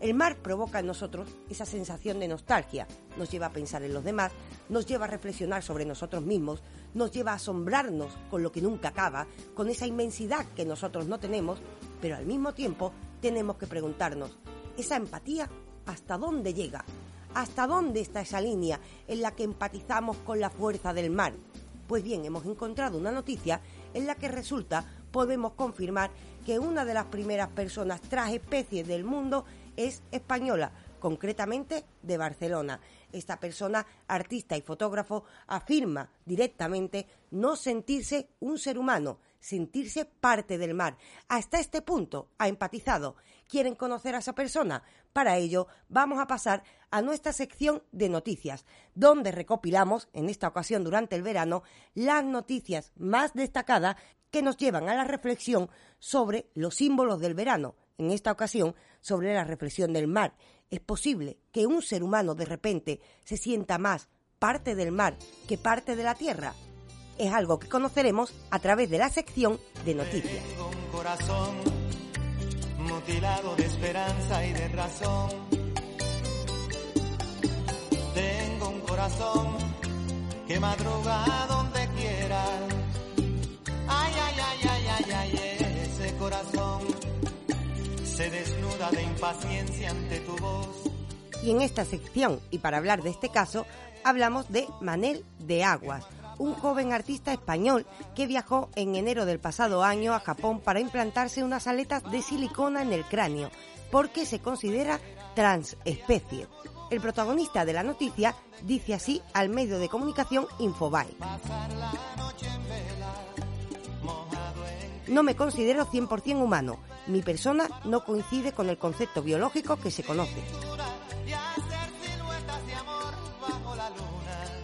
El mar provoca en nosotros esa sensación de nostalgia, nos lleva a pensar en los demás, nos lleva a reflexionar sobre nosotros mismos, nos lleva a asombrarnos con lo que nunca acaba, con esa inmensidad que nosotros no tenemos, pero al mismo tiempo tenemos que preguntarnos, ¿esa empatía hasta dónde llega? ¿Hasta dónde está esa línea en la que empatizamos con la fuerza del mar? Pues bien, hemos encontrado una noticia en la que resulta podemos confirmar que una de las primeras personas tras especies del mundo es española, concretamente de Barcelona. Esta persona, artista y fotógrafo, afirma directamente no sentirse un ser humano, sentirse parte del mar. Hasta este punto ha empatizado. ¿Quieren conocer a esa persona? Para ello vamos a pasar a nuestra sección de noticias, donde recopilamos, en esta ocasión durante el verano, las noticias más destacadas que nos llevan a la reflexión sobre los símbolos del verano, en esta ocasión sobre la reflexión del mar. ¿Es posible que un ser humano de repente se sienta más parte del mar que parte de la tierra? Es algo que conoceremos a través de la sección de noticias. Tengo un corazón mutilado de esperanza y de razón. Tengo un corazón que madruga donde quiera. Ay, ay, ay, ay, ay, ay, ese corazón se desnuda de impaciencia ante tu voz. Y en esta sección, y para hablar de este caso, hablamos de Manel de Aguas, un joven artista español que viajó en enero del pasado año a Japón para implantarse unas aletas de silicona en el cráneo, porque se considera transespecie. El protagonista de la noticia dice así al medio de comunicación Infobae. No me considero 100% humano. Mi persona no coincide con el concepto biológico que se conoce.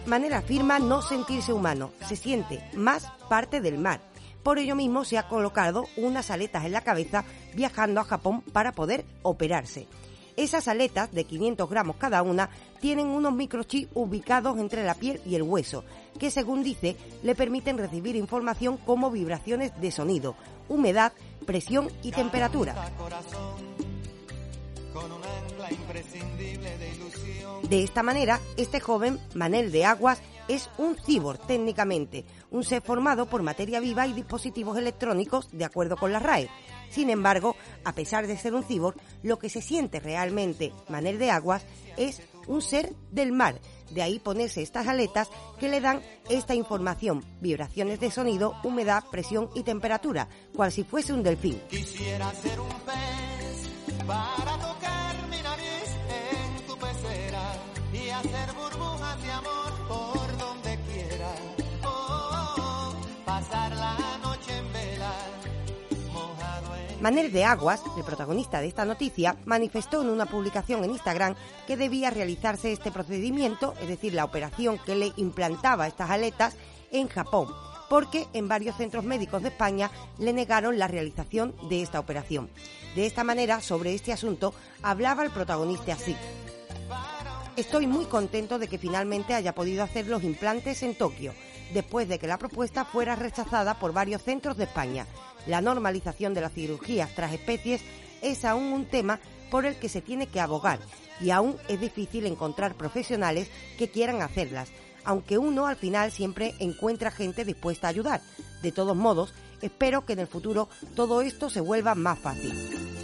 Manera afirma no sentirse humano, se siente más parte del mar. Por ello mismo se ha colocado unas aletas en la cabeza viajando a Japón para poder operarse. Esas aletas, de 500 gramos cada una, tienen unos microchips ubicados entre la piel y el hueso, que según dice le permiten recibir información como vibraciones de sonido, humedad, presión y temperatura. De esta manera, este joven, Manel de Aguas, es un cibor técnicamente, un ser formado por materia viva y dispositivos electrónicos de acuerdo con la RAE. Sin embargo, a pesar de ser un cibor, lo que se siente realmente Manel de Aguas es un ser del mar. De ahí ponerse estas aletas que le dan esta información, vibraciones de sonido, humedad, presión y temperatura, cual si fuese un delfín. Quisiera un pez hacer burbujas de amor por donde quiera. Oh, oh, oh, pasar la noche en vela, mojado en Manel de Aguas, el protagonista de esta noticia, manifestó en una publicación en Instagram que debía realizarse este procedimiento, es decir, la operación que le implantaba estas aletas, en Japón, porque en varios centros médicos de España le negaron la realización de esta operación. De esta manera, sobre este asunto, hablaba el protagonista así. Estoy muy contento de que finalmente haya podido hacer los implantes en Tokio, después de que la propuesta fuera rechazada por varios centros de España. La normalización de las cirugías tras especies es aún un tema por el que se tiene que abogar y aún es difícil encontrar profesionales que quieran hacerlas, aunque uno al final siempre encuentra gente dispuesta a ayudar. De todos modos, espero que en el futuro todo esto se vuelva más fácil.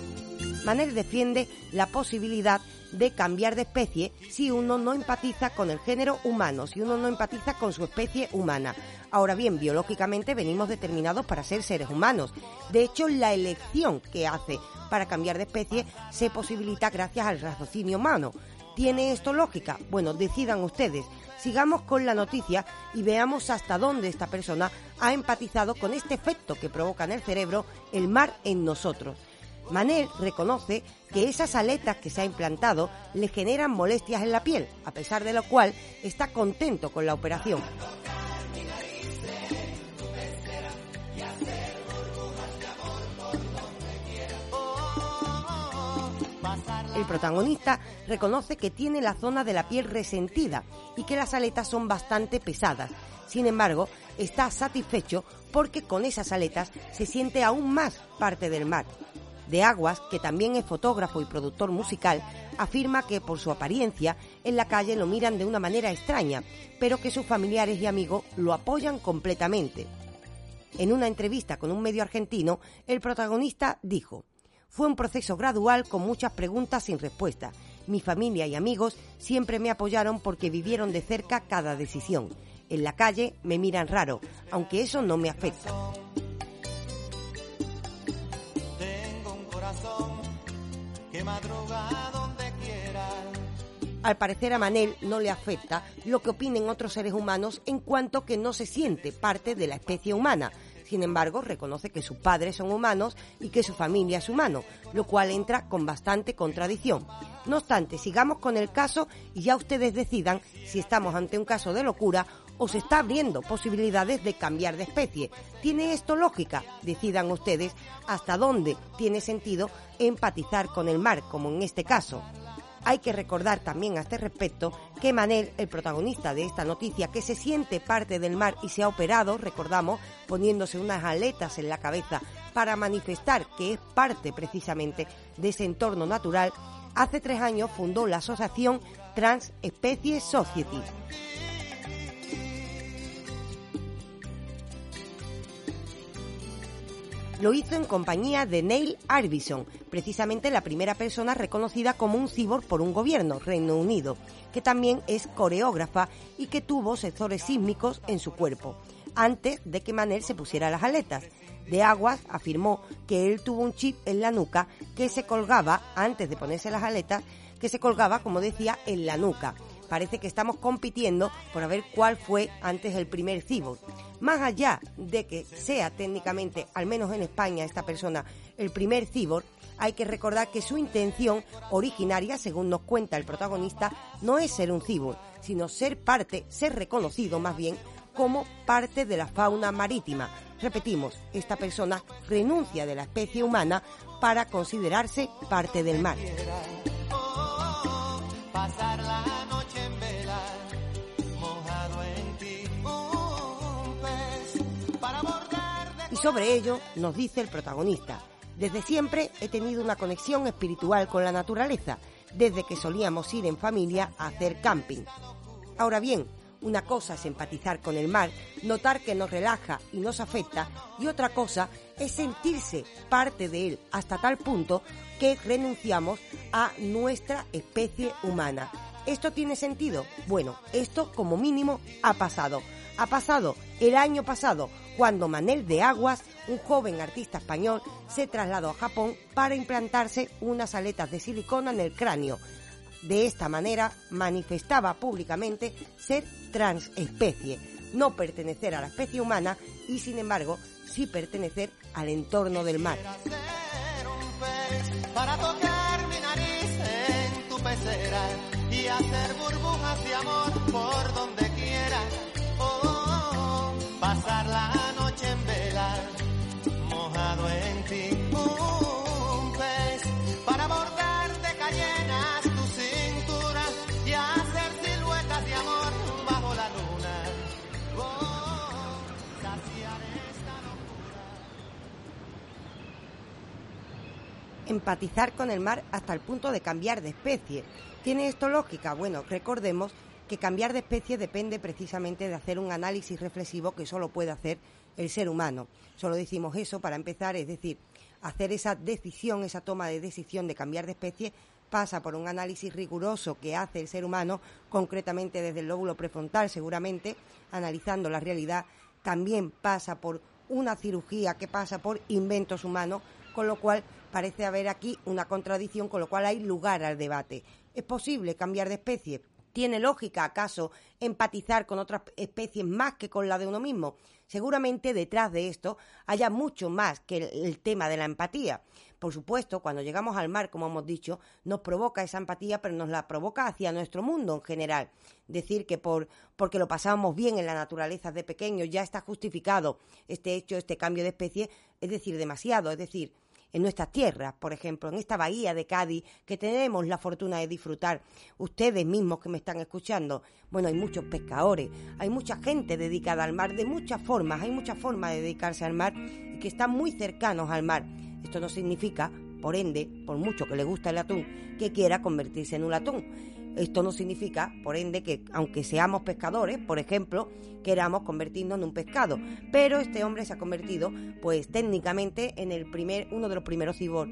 Manel defiende la posibilidad de cambiar de especie si uno no empatiza con el género humano, si uno no empatiza con su especie humana. Ahora bien, biológicamente venimos determinados para ser seres humanos. De hecho, la elección que hace para cambiar de especie se posibilita gracias al raciocinio humano. ¿Tiene esto lógica? Bueno, decidan ustedes. Sigamos con la noticia y veamos hasta dónde esta persona ha empatizado con este efecto que provoca en el cerebro el mar en nosotros. Manel reconoce que esas aletas que se ha implantado le generan molestias en la piel, a pesar de lo cual está contento con la operación. El protagonista reconoce que tiene la zona de la piel resentida y que las aletas son bastante pesadas. Sin embargo, está satisfecho porque con esas aletas se siente aún más parte del mar. De Aguas, que también es fotógrafo y productor musical, afirma que por su apariencia en la calle lo miran de una manera extraña, pero que sus familiares y amigos lo apoyan completamente. En una entrevista con un medio argentino, el protagonista dijo, fue un proceso gradual con muchas preguntas sin respuesta. Mi familia y amigos siempre me apoyaron porque vivieron de cerca cada decisión. En la calle me miran raro, aunque eso no me afecta. Donde quiera. Al parecer a Manel no le afecta lo que opinen otros seres humanos en cuanto que no se siente parte de la especie humana. Sin embargo, reconoce que sus padres son humanos y que su familia es humano, lo cual entra con bastante contradicción. No obstante, sigamos con el caso y ya ustedes decidan si estamos ante un caso de locura o se está abriendo posibilidades de cambiar de especie. ¿Tiene esto lógica? Decidan ustedes hasta dónde tiene sentido empatizar con el mar, como en este caso. Hay que recordar también a este respecto que Manel, el protagonista de esta noticia, que se siente parte del mar y se ha operado, recordamos, poniéndose unas aletas en la cabeza para manifestar que es parte precisamente de ese entorno natural, hace tres años fundó la asociación Trans Species Society. Lo hizo en compañía de Neil Arbison, precisamente la primera persona reconocida como un cyborg por un gobierno, Reino Unido, que también es coreógrafa y que tuvo sensores sísmicos en su cuerpo, antes de que Manel se pusiera las aletas. De Aguas afirmó que él tuvo un chip en la nuca que se colgaba, antes de ponerse las aletas, que se colgaba, como decía, en la nuca. Parece que estamos compitiendo por ver cuál fue antes el primer cyborg. Más allá de que sea técnicamente, al menos en España, esta persona el primer cyborg, hay que recordar que su intención originaria, según nos cuenta el protagonista, no es ser un cyborg, sino ser parte, ser reconocido más bien como parte de la fauna marítima. Repetimos, esta persona renuncia de la especie humana para considerarse parte del mar. Y sobre ello nos dice el protagonista. Desde siempre he tenido una conexión espiritual con la naturaleza, desde que solíamos ir en familia a hacer camping. Ahora bien, una cosa es empatizar con el mar, notar que nos relaja y nos afecta, y otra cosa es sentirse parte de él hasta tal punto que renunciamos a nuestra especie humana. ¿Esto tiene sentido? Bueno, esto como mínimo ha pasado. Ha pasado el año pasado cuando Manel de Aguas, un joven artista español, se trasladó a Japón para implantarse unas aletas de silicona en el cráneo. De esta manera manifestaba públicamente ser transespecie, no pertenecer a la especie humana y sin embargo sí pertenecer al entorno del mar. para cayenas tu cintura y hacer siluetas de amor bajo la luna. Oh, saciar esta locura. Empatizar con el mar hasta el punto de cambiar de especie. ¿Tiene esto lógica? Bueno, recordemos que cambiar de especie depende precisamente de hacer un análisis reflexivo que solo puede hacer el ser humano. Solo decimos eso para empezar, es decir, hacer esa decisión, esa toma de decisión de cambiar de especie pasa por un análisis riguroso que hace el ser humano, concretamente desde el lóbulo prefrontal, seguramente, analizando la realidad, también pasa por una cirugía que pasa por inventos humanos, con lo cual parece haber aquí una contradicción, con lo cual hay lugar al debate. ¿Es posible cambiar de especie? ¿Tiene lógica acaso empatizar con otras especies más que con la de uno mismo? Seguramente detrás de esto haya mucho más que el, tema de la empatía. Por supuesto, cuando llegamos al mar, como hemos dicho, nos provoca esa empatía, pero nos la provoca hacia nuestro mundo en general. Decir que por porque lo pasábamos bien en la naturaleza de pequeños ya está justificado este hecho, este cambio de especie, es decir, demasiado, es decir, en nuestras tierras, por ejemplo, en esta bahía de Cádiz que tenemos la fortuna de disfrutar, ustedes mismos que me están escuchando, bueno, hay muchos pescadores, hay mucha gente dedicada al mar de muchas formas, hay muchas formas de dedicarse al mar y que están muy cercanos al mar. Esto no significa, por ende, por mucho que le guste el atún, que quiera convertirse en un atún. Esto no significa, por ende, que aunque seamos pescadores, por ejemplo, queramos convertirnos en un pescado. Pero este hombre se ha convertido, pues técnicamente, en el primer, uno de los primeros cibor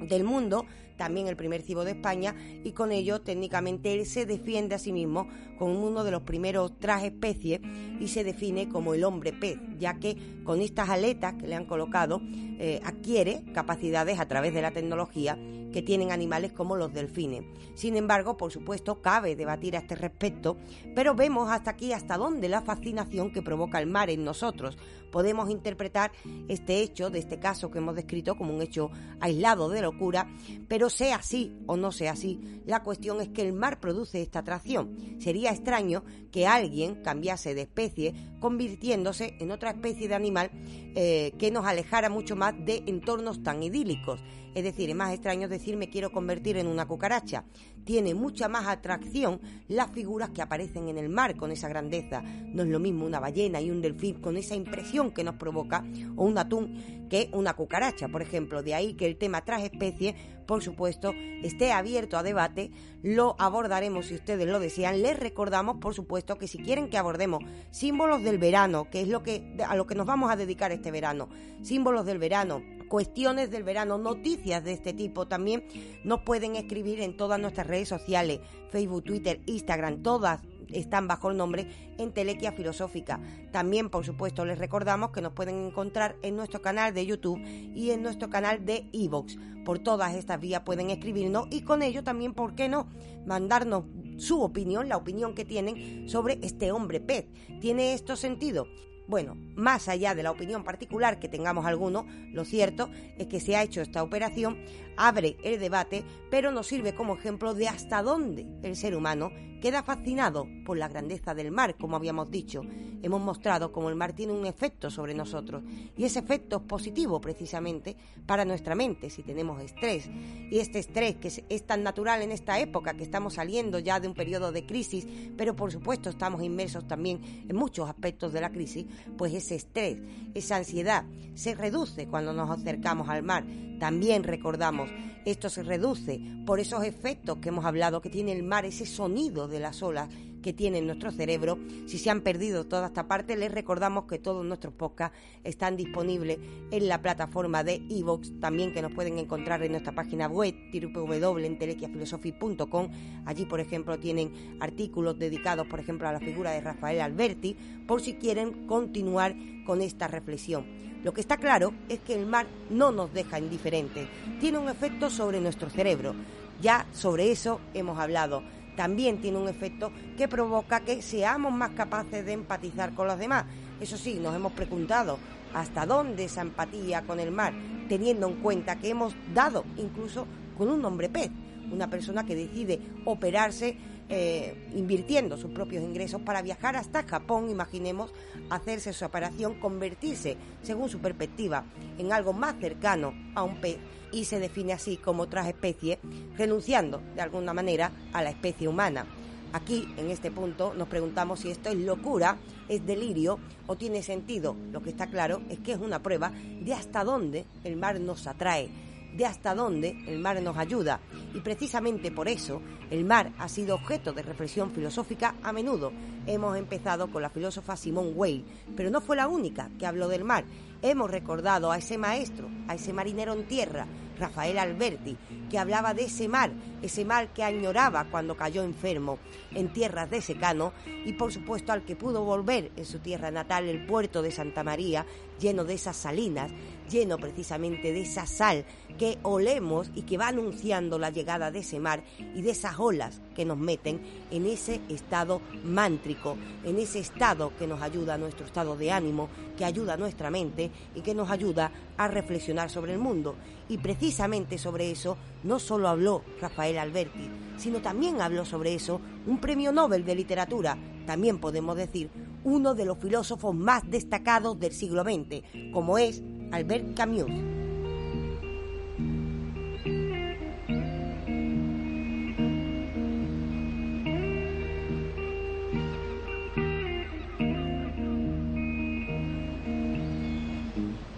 del mundo, también el primer cibo de España, y con ello técnicamente él se defiende a sí mismo con uno de los primeros trajes especies y se define como el hombre pez, ya que con estas aletas que le han colocado eh, adquiere capacidades a través de la tecnología que tienen animales como los delfines. Sin embargo, por supuesto, cabe debatir a este respecto, pero vemos hasta aquí hasta dónde la fascinación que provoca el mar en nosotros. Podemos interpretar este hecho, de este caso que hemos descrito, como un hecho aislado de locura, pero sea así o no sea así, la cuestión es que el mar produce esta atracción. Sería extraño que alguien cambiase de especie convirtiéndose en otra especie de animal eh, que nos alejara mucho más de entornos tan idílicos. Es decir, es más extraño decir me quiero convertir en una cucaracha. Tiene mucha más atracción las figuras que aparecen en el mar con esa grandeza. No es lo mismo una ballena y un delfín con esa impresión que nos provoca, o un atún, que una cucaracha, por ejemplo. De ahí que el tema tras especie, por supuesto, esté abierto a debate. Lo abordaremos si ustedes lo desean. Les recordamos, por supuesto, que si quieren que abordemos símbolos del verano, que es lo que a lo que nos vamos a dedicar este verano, símbolos del verano, cuestiones del verano, noticias de este tipo también nos pueden escribir en todas nuestras redes sociales, Facebook, Twitter, Instagram, todas están bajo el nombre Entelequia Filosófica. También, por supuesto, les recordamos que nos pueden encontrar en nuestro canal de YouTube y en nuestro canal de Evox. Por todas estas vías pueden escribirnos y con ello también, ¿por qué no?, mandarnos su opinión, la opinión que tienen sobre este hombre pez. ¿Tiene esto sentido? Bueno, más allá de la opinión particular que tengamos alguno, lo cierto es que se ha hecho esta operación, abre el debate, pero nos sirve como ejemplo de hasta dónde el ser humano queda fascinado por la grandeza del mar, como habíamos dicho. Hemos mostrado cómo el mar tiene un efecto sobre nosotros y ese efecto es positivo precisamente para nuestra mente si tenemos estrés. Y este estrés que es, tan natural en esta época que estamos saliendo ya de un periodo de crisis, pero por supuesto estamos inmersos también en muchos aspectos de la crisis, pues ese estrés, esa ansiedad se reduce cuando nos acercamos al mar. También recordamos, esto se reduce por esos efectos que hemos hablado que tiene el mar, ese sonido de las olas que tiene en nuestro cerebro. Si se han perdido toda esta parte, les recordamos que todos nuestros podcasts están disponibles en la plataforma de Evox, también que nos pueden encontrar en nuestra página web www.entelequiafilosophy.com. Allí, por ejemplo, tienen artículos dedicados, por ejemplo, a la figura de Rafael Alberti, por si quieren continuar con esta reflexión. Lo que está claro es que el mar no nos deja indiferentes, tiene un efecto sobre nuestro cerebro. Ya sobre eso hemos hablado también tiene un efecto que provoca que seamos más capaces de empatizar con los demás. Eso sí, nos hemos preguntado hasta dónde esa empatía con el mar, teniendo en cuenta que hemos dado incluso con un hombre pez, una persona que decide operarse eh, invirtiendo sus propios ingresos para viajar hasta Japón, imaginemos, hacerse su operación, convertirse, según su perspectiva, en algo más cercano a un pez y se define así como otras especies, renunciando de alguna manera a la especie humana. Aquí, en este punto, nos preguntamos si esto es locura, es delirio o tiene sentido. Lo que está claro es que es una prueba de hasta dónde el mar nos atrae. De hasta dónde el mar nos ayuda. Y precisamente por eso el mar ha sido objeto de reflexión filosófica a menudo. Hemos empezado con la filósofa Simone Weil, pero no fue la única que habló del mar. Hemos recordado a ese maestro, a ese marinero en tierra, Rafael Alberti, que hablaba de ese mar, ese mar que añoraba cuando cayó enfermo en tierras de secano y por supuesto al que pudo volver en su tierra natal, el puerto de Santa María, lleno de esas salinas, lleno precisamente de esa sal que olemos y que va anunciando la llegada de ese mar y de esas olas que nos meten en ese estado mántrico, en ese estado que nos ayuda a nuestro estado de ánimo, que ayuda a nuestra mente y que nos ayuda a reflexionar sobre el mundo. Y precisamente sobre eso no solo habló Rafael Alberti, sino también habló sobre eso un premio Nobel de literatura, también podemos decir uno de los filósofos más destacados del siglo XX, como es Albert Camus.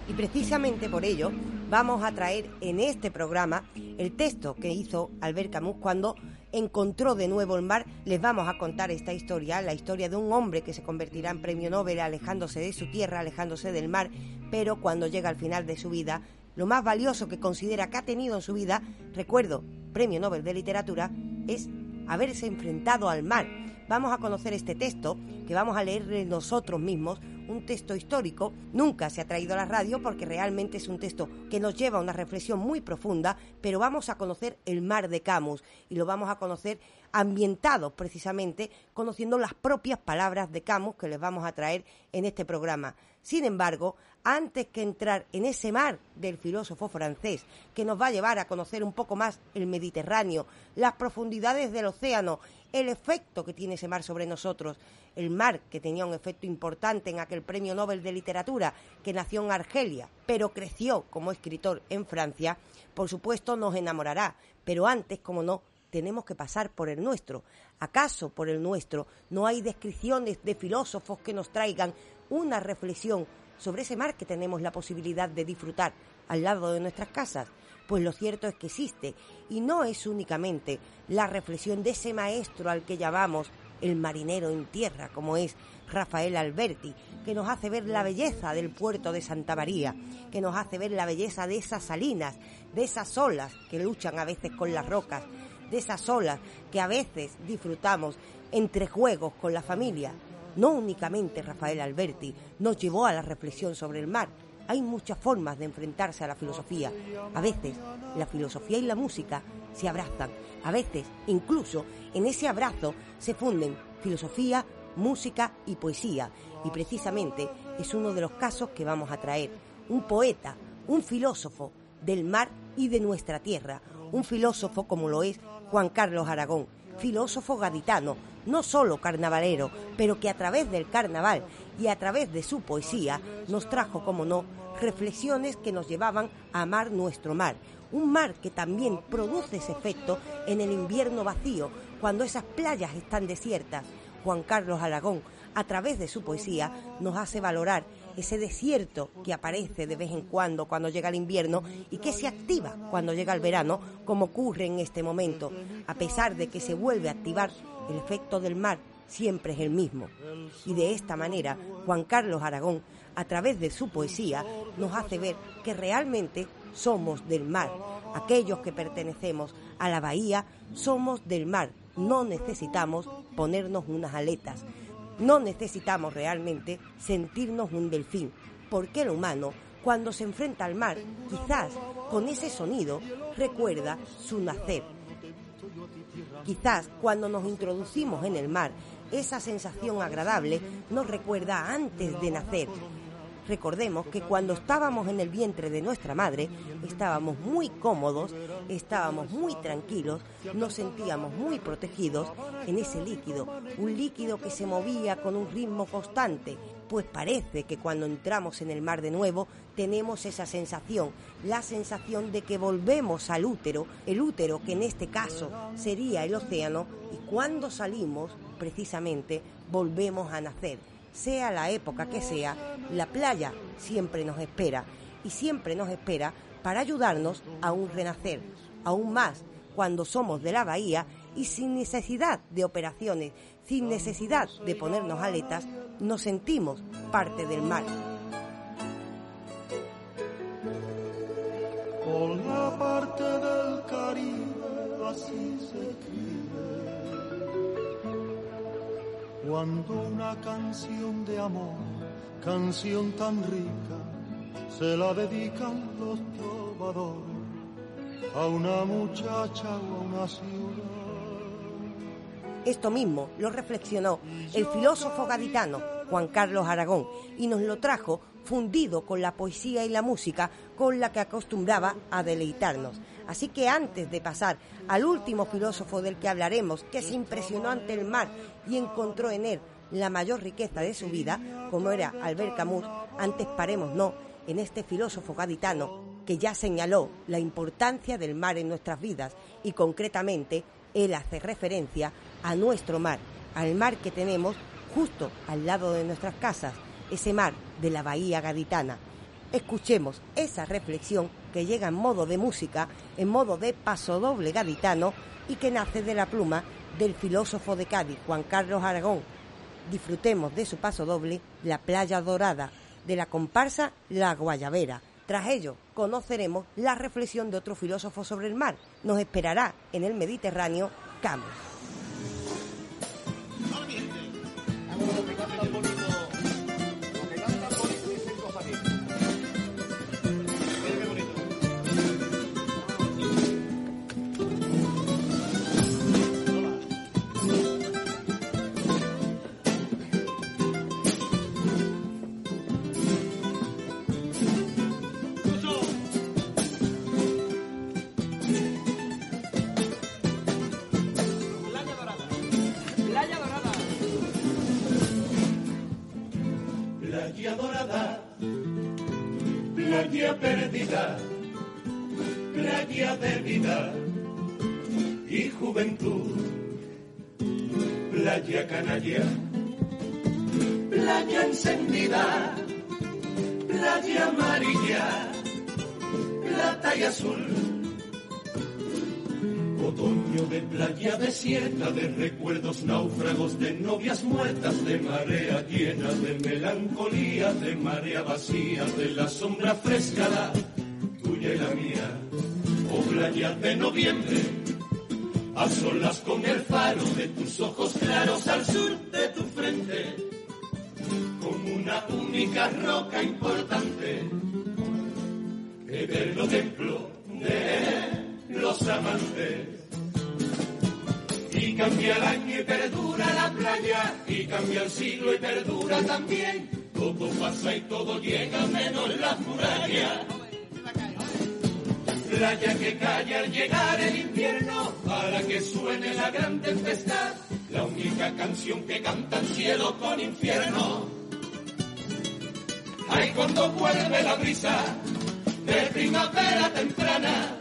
Y precisamente por ello vamos a traer en este programa el texto que hizo Albert Camus cuando encontró de nuevo el mar. Les vamos a contar esta historia, la historia de un hombre que se convertirá en premio Nobel alejándose de su tierra, alejándose del mar, pero cuando llega al final de su vida, lo más valioso que considera que ha tenido en su vida, recuerdo, premio Nobel de literatura, es haberse enfrentado al mar. Vamos a conocer este texto que vamos a leer nosotros mismos, un texto histórico. Nunca se ha traído a la radio porque realmente es un texto que nos lleva a una reflexión muy profunda, pero vamos a conocer el mar de Camus y lo vamos a conocer ambientados precisamente conociendo las propias palabras de Camus que les vamos a traer en este programa. Sin embargo, antes que entrar en ese mar del filósofo francés que nos va a llevar a conocer un poco más el Mediterráneo, las profundidades del océano, el efecto que tiene ese mar sobre nosotros, el mar que tenía un efecto importante en aquel premio Nobel de Literatura que nació en Argelia, pero creció como escritor en Francia, por supuesto nos enamorará, pero antes, como no, tenemos que pasar por el nuestro. ¿Acaso por el nuestro no hay descripciones de filósofos que nos traigan una reflexión sobre ese mar que tenemos la posibilidad de disfrutar al lado de nuestras casas? Pues lo cierto es que existe y no es únicamente la reflexión de ese maestro al que llamamos el marinero en tierra, como es Rafael Alberti, que nos hace ver la belleza del puerto de Santa María, que nos hace ver la belleza de esas salinas, de esas olas que luchan a veces con las rocas, de esas olas que a veces disfrutamos entre juegos con la familia. No únicamente Rafael Alberti nos llevó a la reflexión sobre el mar. Hay muchas formas de enfrentarse a la filosofía. A veces la filosofía y la música se abrazan. A veces, incluso, en ese abrazo se funden filosofía, música y poesía. Y precisamente es uno de los casos que vamos a traer. Un poeta, un filósofo del mar y de nuestra tierra. Un filósofo como lo es Juan Carlos Aragón, filósofo gaditano, no solo carnavalero, pero que a través del carnaval y a través de su poesía nos trajo, como no, reflexiones que nos llevaban a amar nuestro mar. Un mar que también produce ese efecto en el invierno vacío, cuando esas playas están desiertas. Juan Carlos Aragón, a través de su poesía, nos hace valorar ese desierto que aparece de vez en cuando cuando llega el invierno y que se activa cuando llega el verano, como ocurre en este momento. A pesar de que se vuelve a activar, el efecto del mar siempre es el mismo. Y de esta manera, Juan Carlos Aragón, a través de su poesía, nos hace ver que realmente somos del mar. Aquellos que pertenecemos a la bahía somos del mar. No necesitamos ponernos unas aletas. No necesitamos realmente sentirnos un delfín, porque el humano, cuando se enfrenta al mar, quizás con ese sonido, recuerda su nacer. Quizás cuando nos introducimos en el mar, esa sensación agradable nos recuerda antes de nacer. Recordemos que cuando estábamos en el vientre de nuestra madre, estábamos muy cómodos, estábamos muy tranquilos, nos sentíamos muy protegidos en ese líquido, un líquido que se movía con un ritmo constante, pues parece que cuando entramos en el mar de nuevo tenemos esa sensación, la sensación de que volvemos al útero, el útero que en este caso sería el océano, y cuando salimos, precisamente, volvemos a nacer sea la época que sea, la playa siempre nos espera y siempre nos espera para ayudarnos a un renacer, aún más cuando somos de la bahía y sin necesidad de operaciones, sin necesidad de ponernos aletas, nos sentimos parte del mar. Con la parte del Caribe así se Cuando una canción de amor, canción tan rica, se la dedican los trovadores a una muchacha o a una ciudad. Esto mismo lo reflexionó el filósofo gaditano Juan Carlos Aragón y nos lo trajo fundido con la poesía y la música con la que acostumbraba a deleitarnos. Así que antes de pasar al último filósofo del que hablaremos, que se impresionó ante el mar y encontró en él la mayor riqueza de su vida, como era Albert Camus, antes paremos no en este filósofo gaditano que ya señaló la importancia del mar en nuestras vidas y concretamente él hace referencia a nuestro mar, al mar que tenemos justo al lado de nuestras casas, ese mar de la bahía gaditana. Escuchemos esa reflexión que llega en modo de música, en modo de pasodoble gaditano y que nace de la pluma del filósofo de Cádiz, Juan Carlos Aragón. Disfrutemos de su pasodoble La Playa Dorada, de la comparsa La Guayabera. Tras ello, conoceremos la reflexión de otro filósofo sobre el mar. Nos esperará en el Mediterráneo Camus. Perdida, playa de vida y juventud, playa canalla, playa encendida, playa amarilla, plata y azul. Otoño de playa desierta, de recuerdos náufragos, de novias muertas, de marea llena, de melancolía, de marea vacía, de la sombra fresca, la y la mía. O playa de noviembre, a solas con el faro de tus ojos claros al sur de tu frente, como una única roca importante, eterno templo de los amantes. Y cambia el año y perdura la playa, y cambia el siglo y perdura también. Todo pasa y todo llega menos las murallas. Playa que calla al llegar el invierno, para que suene la gran tempestad, la única canción que canta el cielo con infierno. Ay, cuando vuelve la brisa de primavera temprana,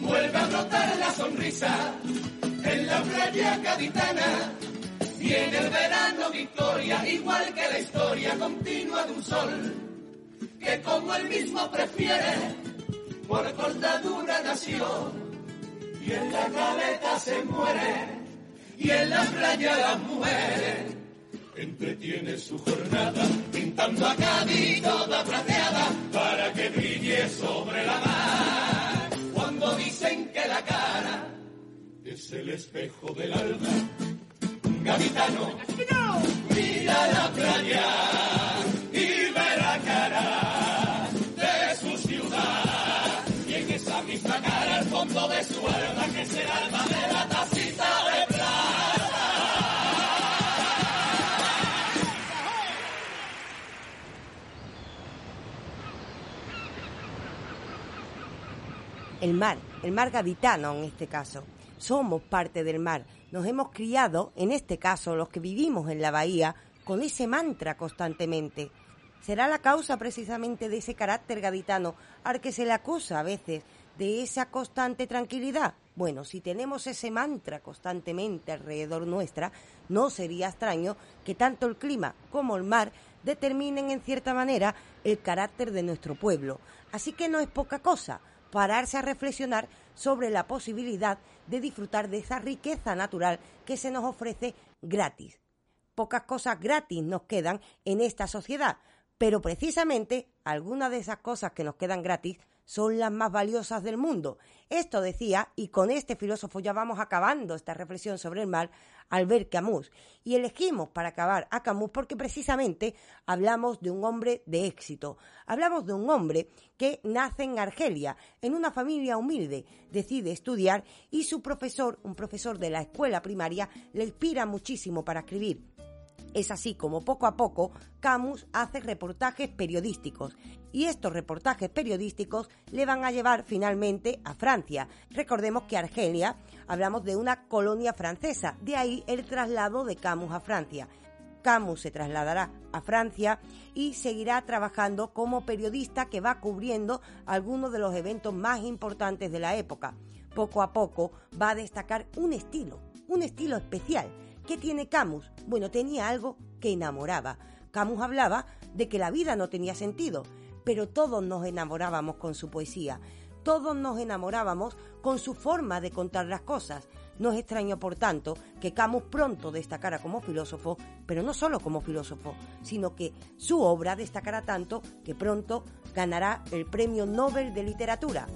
vuelve a brotar la sonrisa en la playa gaditana. Viene el verano victoria, igual que la historia continua de un sol, que como él mismo prefiere, por cortadura nació, y en la caleta se muere, y en la playa las mujeres. Entretiene su jornada pintando a Cádiz toda plateada para que brille sobre la mar. Cuando dicen que la cara es el espejo del alma, un gaditano mira la playa El mar, el mar gaditano en este caso. Somos parte del mar. Nos hemos criado, en este caso los que vivimos en la bahía, con ese mantra constantemente. ¿Será la causa precisamente de ese carácter gaditano al que se le acusa a veces de esa constante tranquilidad? Bueno, si tenemos ese mantra constantemente alrededor nuestra, no sería extraño que tanto el clima como el mar determinen en cierta manera el carácter de nuestro pueblo. Así que no es poca cosa pararse a reflexionar sobre la posibilidad de disfrutar de esa riqueza natural que se nos ofrece gratis. Pocas cosas gratis nos quedan en esta sociedad, pero precisamente algunas de esas cosas que nos quedan gratis son las más valiosas del mundo. Esto decía, y con este filósofo ya vamos acabando esta reflexión sobre el mar, Albert Camus. Y elegimos para acabar a Camus porque precisamente hablamos de un hombre de éxito. Hablamos de un hombre que nace en Argelia, en una familia humilde, decide estudiar y su profesor, un profesor de la escuela primaria, le inspira muchísimo para escribir. Es así como poco a poco Camus hace reportajes periodísticos y estos reportajes periodísticos le van a llevar finalmente a Francia. Recordemos que Argelia hablamos de una colonia francesa, de ahí el traslado de Camus a Francia. Camus se trasladará a Francia y seguirá trabajando como periodista que va cubriendo algunos de los eventos más importantes de la época. Poco a poco va a destacar un estilo, un estilo especial. ¿Qué tiene Camus? Bueno, tenía algo que enamoraba. Camus hablaba de que la vida no tenía sentido, pero todos nos enamorábamos con su poesía. Todos nos enamorábamos con su forma de contar las cosas. No es extraño, por tanto, que Camus pronto destacara como filósofo, pero no solo como filósofo, sino que su obra destacará tanto que pronto ganará el Premio Nobel de Literatura.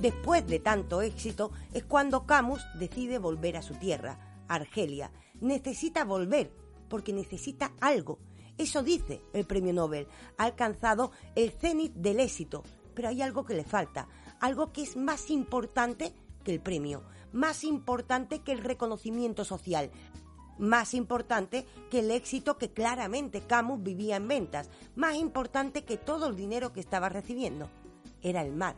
Después de tanto éxito es cuando Camus decide volver a su tierra, Argelia. Necesita volver porque necesita algo. Eso dice el premio Nobel. Ha alcanzado el cenit del éxito, pero hay algo que le falta, algo que es más importante que el premio, más importante que el reconocimiento social, más importante que el éxito que claramente Camus vivía en ventas, más importante que todo el dinero que estaba recibiendo. Era el mar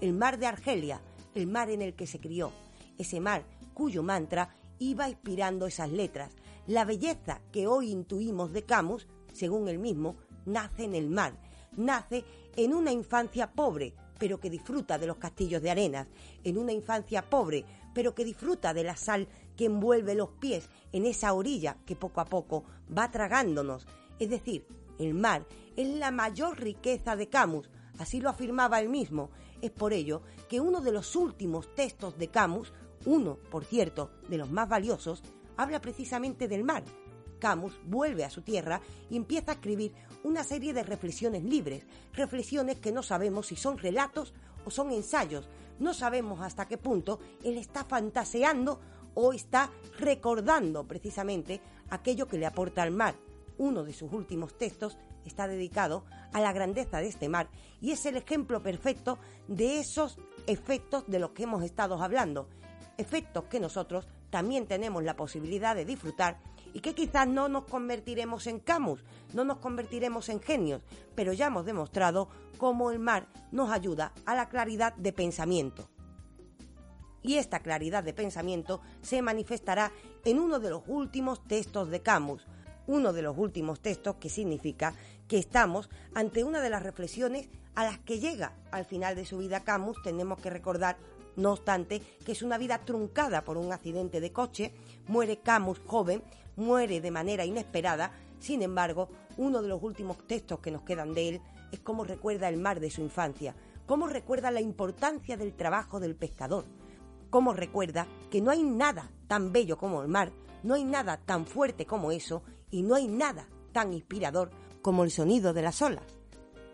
el mar de Argelia, el mar en el que se crió, ese mar cuyo mantra iba inspirando esas letras. La belleza que hoy intuimos de Camus, según él mismo, nace en el mar, nace en una infancia pobre, pero que disfruta de los castillos de arenas, en una infancia pobre, pero que disfruta de la sal que envuelve los pies en esa orilla que poco a poco va tragándonos. Es decir, el mar es la mayor riqueza de Camus, así lo afirmaba él mismo, es por ello que uno de los últimos textos de Camus, uno, por cierto, de los más valiosos, habla precisamente del mar. Camus vuelve a su tierra y empieza a escribir una serie de reflexiones libres, reflexiones que no sabemos si son relatos o son ensayos, no sabemos hasta qué punto él está fantaseando o está recordando precisamente aquello que le aporta al mar. Uno de sus últimos textos está dedicado a la grandeza de este mar y es el ejemplo perfecto de esos efectos de los que hemos estado hablando, efectos que nosotros también tenemos la posibilidad de disfrutar y que quizás no nos convertiremos en Camus, no nos convertiremos en genios, pero ya hemos demostrado cómo el mar nos ayuda a la claridad de pensamiento. Y esta claridad de pensamiento se manifestará en uno de los últimos textos de Camus, uno de los últimos textos que significa que estamos ante una de las reflexiones a las que llega al final de su vida Camus. Tenemos que recordar, no obstante, que es una vida truncada por un accidente de coche. Muere Camus joven, muere de manera inesperada. Sin embargo, uno de los últimos textos que nos quedan de él es cómo recuerda el mar de su infancia, cómo recuerda la importancia del trabajo del pescador, cómo recuerda que no hay nada tan bello como el mar, no hay nada tan fuerte como eso y no hay nada tan inspirador como el sonido de las olas.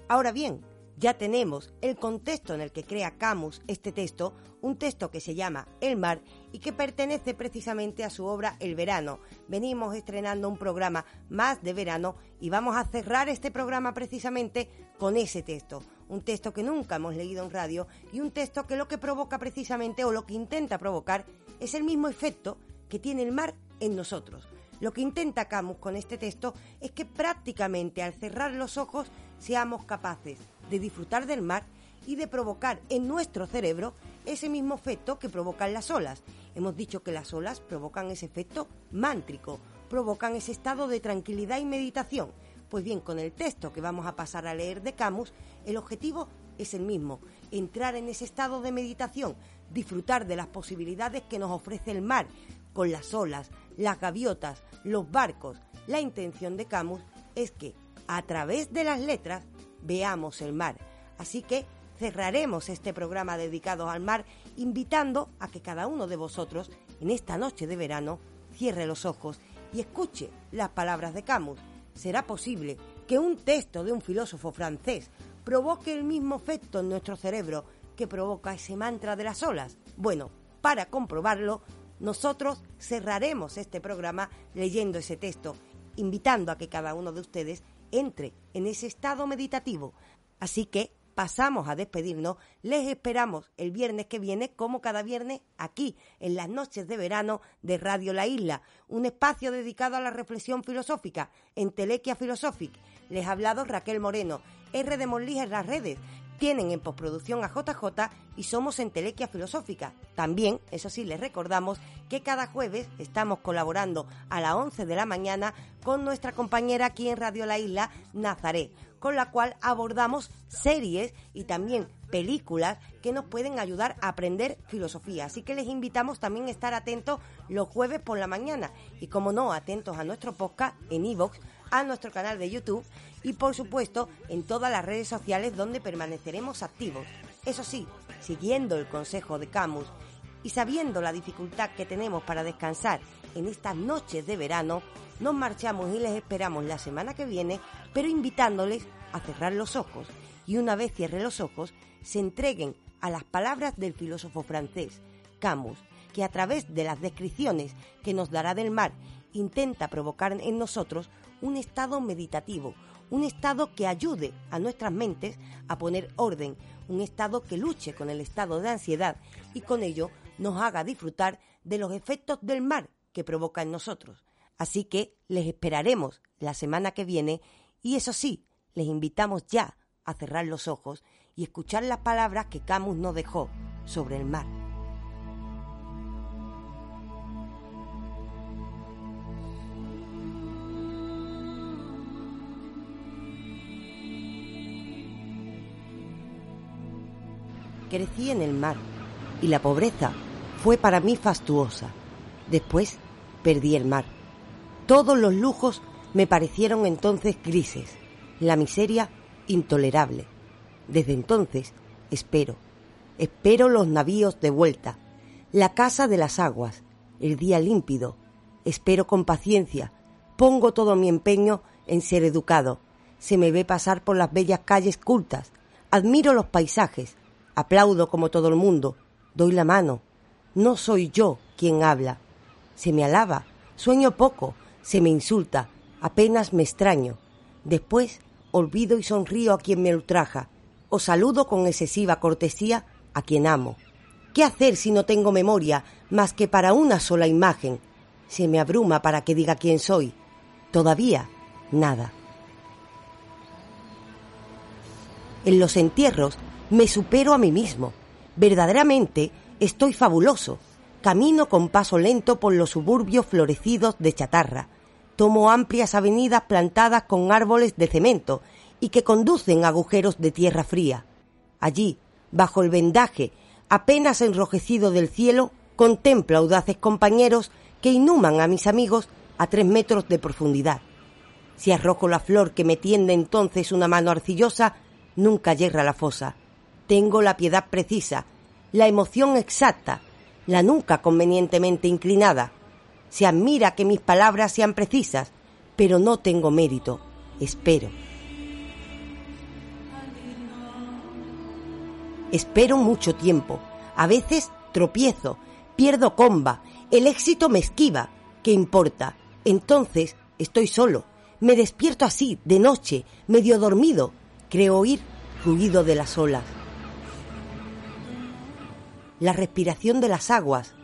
Ahora bien, ya tenemos el contexto en el que crea Camus este texto, un texto que se llama El mar y que pertenece precisamente a su obra El verano. Venimos estrenando un programa más de verano y vamos a cerrar este programa precisamente con ese texto, un texto que nunca hemos leído en radio y un texto que lo que provoca precisamente o lo que intenta provocar es el mismo efecto que tiene el mar en nosotros. Lo que intenta Camus con este texto es que prácticamente al cerrar los ojos seamos capaces de disfrutar del mar y de provocar en nuestro cerebro ese mismo efecto que provocan las olas. Hemos dicho que las olas provocan ese efecto mántrico, provocan ese estado de tranquilidad y meditación. Pues bien, con el texto que vamos a pasar a leer de Camus, el objetivo es el mismo, entrar en ese estado de meditación, disfrutar de las posibilidades que nos ofrece el mar, con las olas, las gaviotas, los barcos. La intención de Camus es que, a través de las letras, veamos el mar. Así que cerraremos este programa dedicado al mar invitando a que cada uno de vosotros, en esta noche de verano, cierre los ojos y escuche las palabras de Camus. ¿Será posible que un texto de un filósofo francés provoque el mismo efecto en nuestro cerebro que provoca ese mantra de las olas? Bueno, para comprobarlo, nosotros cerraremos este programa leyendo ese texto, invitando a que cada uno de ustedes entre en ese estado meditativo. Así que pasamos a despedirnos. Les esperamos el viernes que viene, como cada viernes, aquí, en las noches de verano de Radio La Isla, un espacio dedicado a la reflexión filosófica en Telequia Philosophic. Les ha hablado Raquel Moreno, R de Monlija en las redes. Tienen en postproducción a JJ y somos en Telequia Filosófica. También, eso sí, les recordamos que cada jueves estamos colaborando a las 11 de la mañana con nuestra compañera aquí en Radio La Isla, Nazaré, con la cual abordamos series y también películas que nos pueden ayudar a aprender filosofía. Así que les invitamos también a estar atentos los jueves por la mañana y, como no, atentos a nuestro podcast en iVoox, a nuestro canal de YouTube y, por supuesto, en todas las redes sociales donde permaneceremos activos. Eso sí, siguiendo el consejo de Camus y sabiendo la dificultad que tenemos para descansar en estas noches de verano, nos marchamos y les esperamos la semana que viene, pero invitándoles a cerrar los ojos y una vez cierre los ojos, se entreguen a las palabras del filósofo francés Camus, que a través de las descripciones que nos dará del mar intenta provocar en nosotros un estado meditativo, un estado que ayude a nuestras mentes a poner orden, un estado que luche con el estado de ansiedad y con ello nos haga disfrutar de los efectos del mar que provoca en nosotros. Así que les esperaremos la semana que viene y eso sí, les invitamos ya a cerrar los ojos y escuchar las palabras que Camus nos dejó sobre el mar. Crecí en el mar y la pobreza fue para mí fastuosa. Después perdí el mar. Todos los lujos me parecieron entonces grises, la miseria intolerable. Desde entonces espero, espero los navíos de vuelta, la casa de las aguas, el día límpido. Espero con paciencia, pongo todo mi empeño en ser educado. Se me ve pasar por las bellas calles cultas, admiro los paisajes, aplaudo como todo el mundo, doy la mano. No soy yo quien habla. Se me alaba, sueño poco, se me insulta, apenas me extraño. Después olvido y sonrío a quien me ultraja, o saludo con excesiva cortesía a quien amo. ¿Qué hacer si no tengo memoria más que para una sola imagen? Se me abruma para que diga quién soy. Todavía nada. En los entierros me supero a mí mismo. Verdaderamente estoy fabuloso. Camino con paso lento por los suburbios florecidos de chatarra. Tomo amplias avenidas plantadas con árboles de cemento y que conducen a agujeros de tierra fría. Allí, bajo el vendaje apenas enrojecido del cielo, contemplo audaces compañeros que inhuman a mis amigos a tres metros de profundidad. Si arrojo la flor que me tiende entonces una mano arcillosa, nunca yerra la fosa. Tengo la piedad precisa, la emoción exacta, la nuca convenientemente inclinada. Se admira que mis palabras sean precisas, pero no tengo mérito. Espero. Espero mucho tiempo. A veces tropiezo, pierdo comba, el éxito me esquiva. ¿Qué importa? Entonces estoy solo. Me despierto así, de noche, medio dormido. Creo oír ruido de las olas. La respiración de las aguas.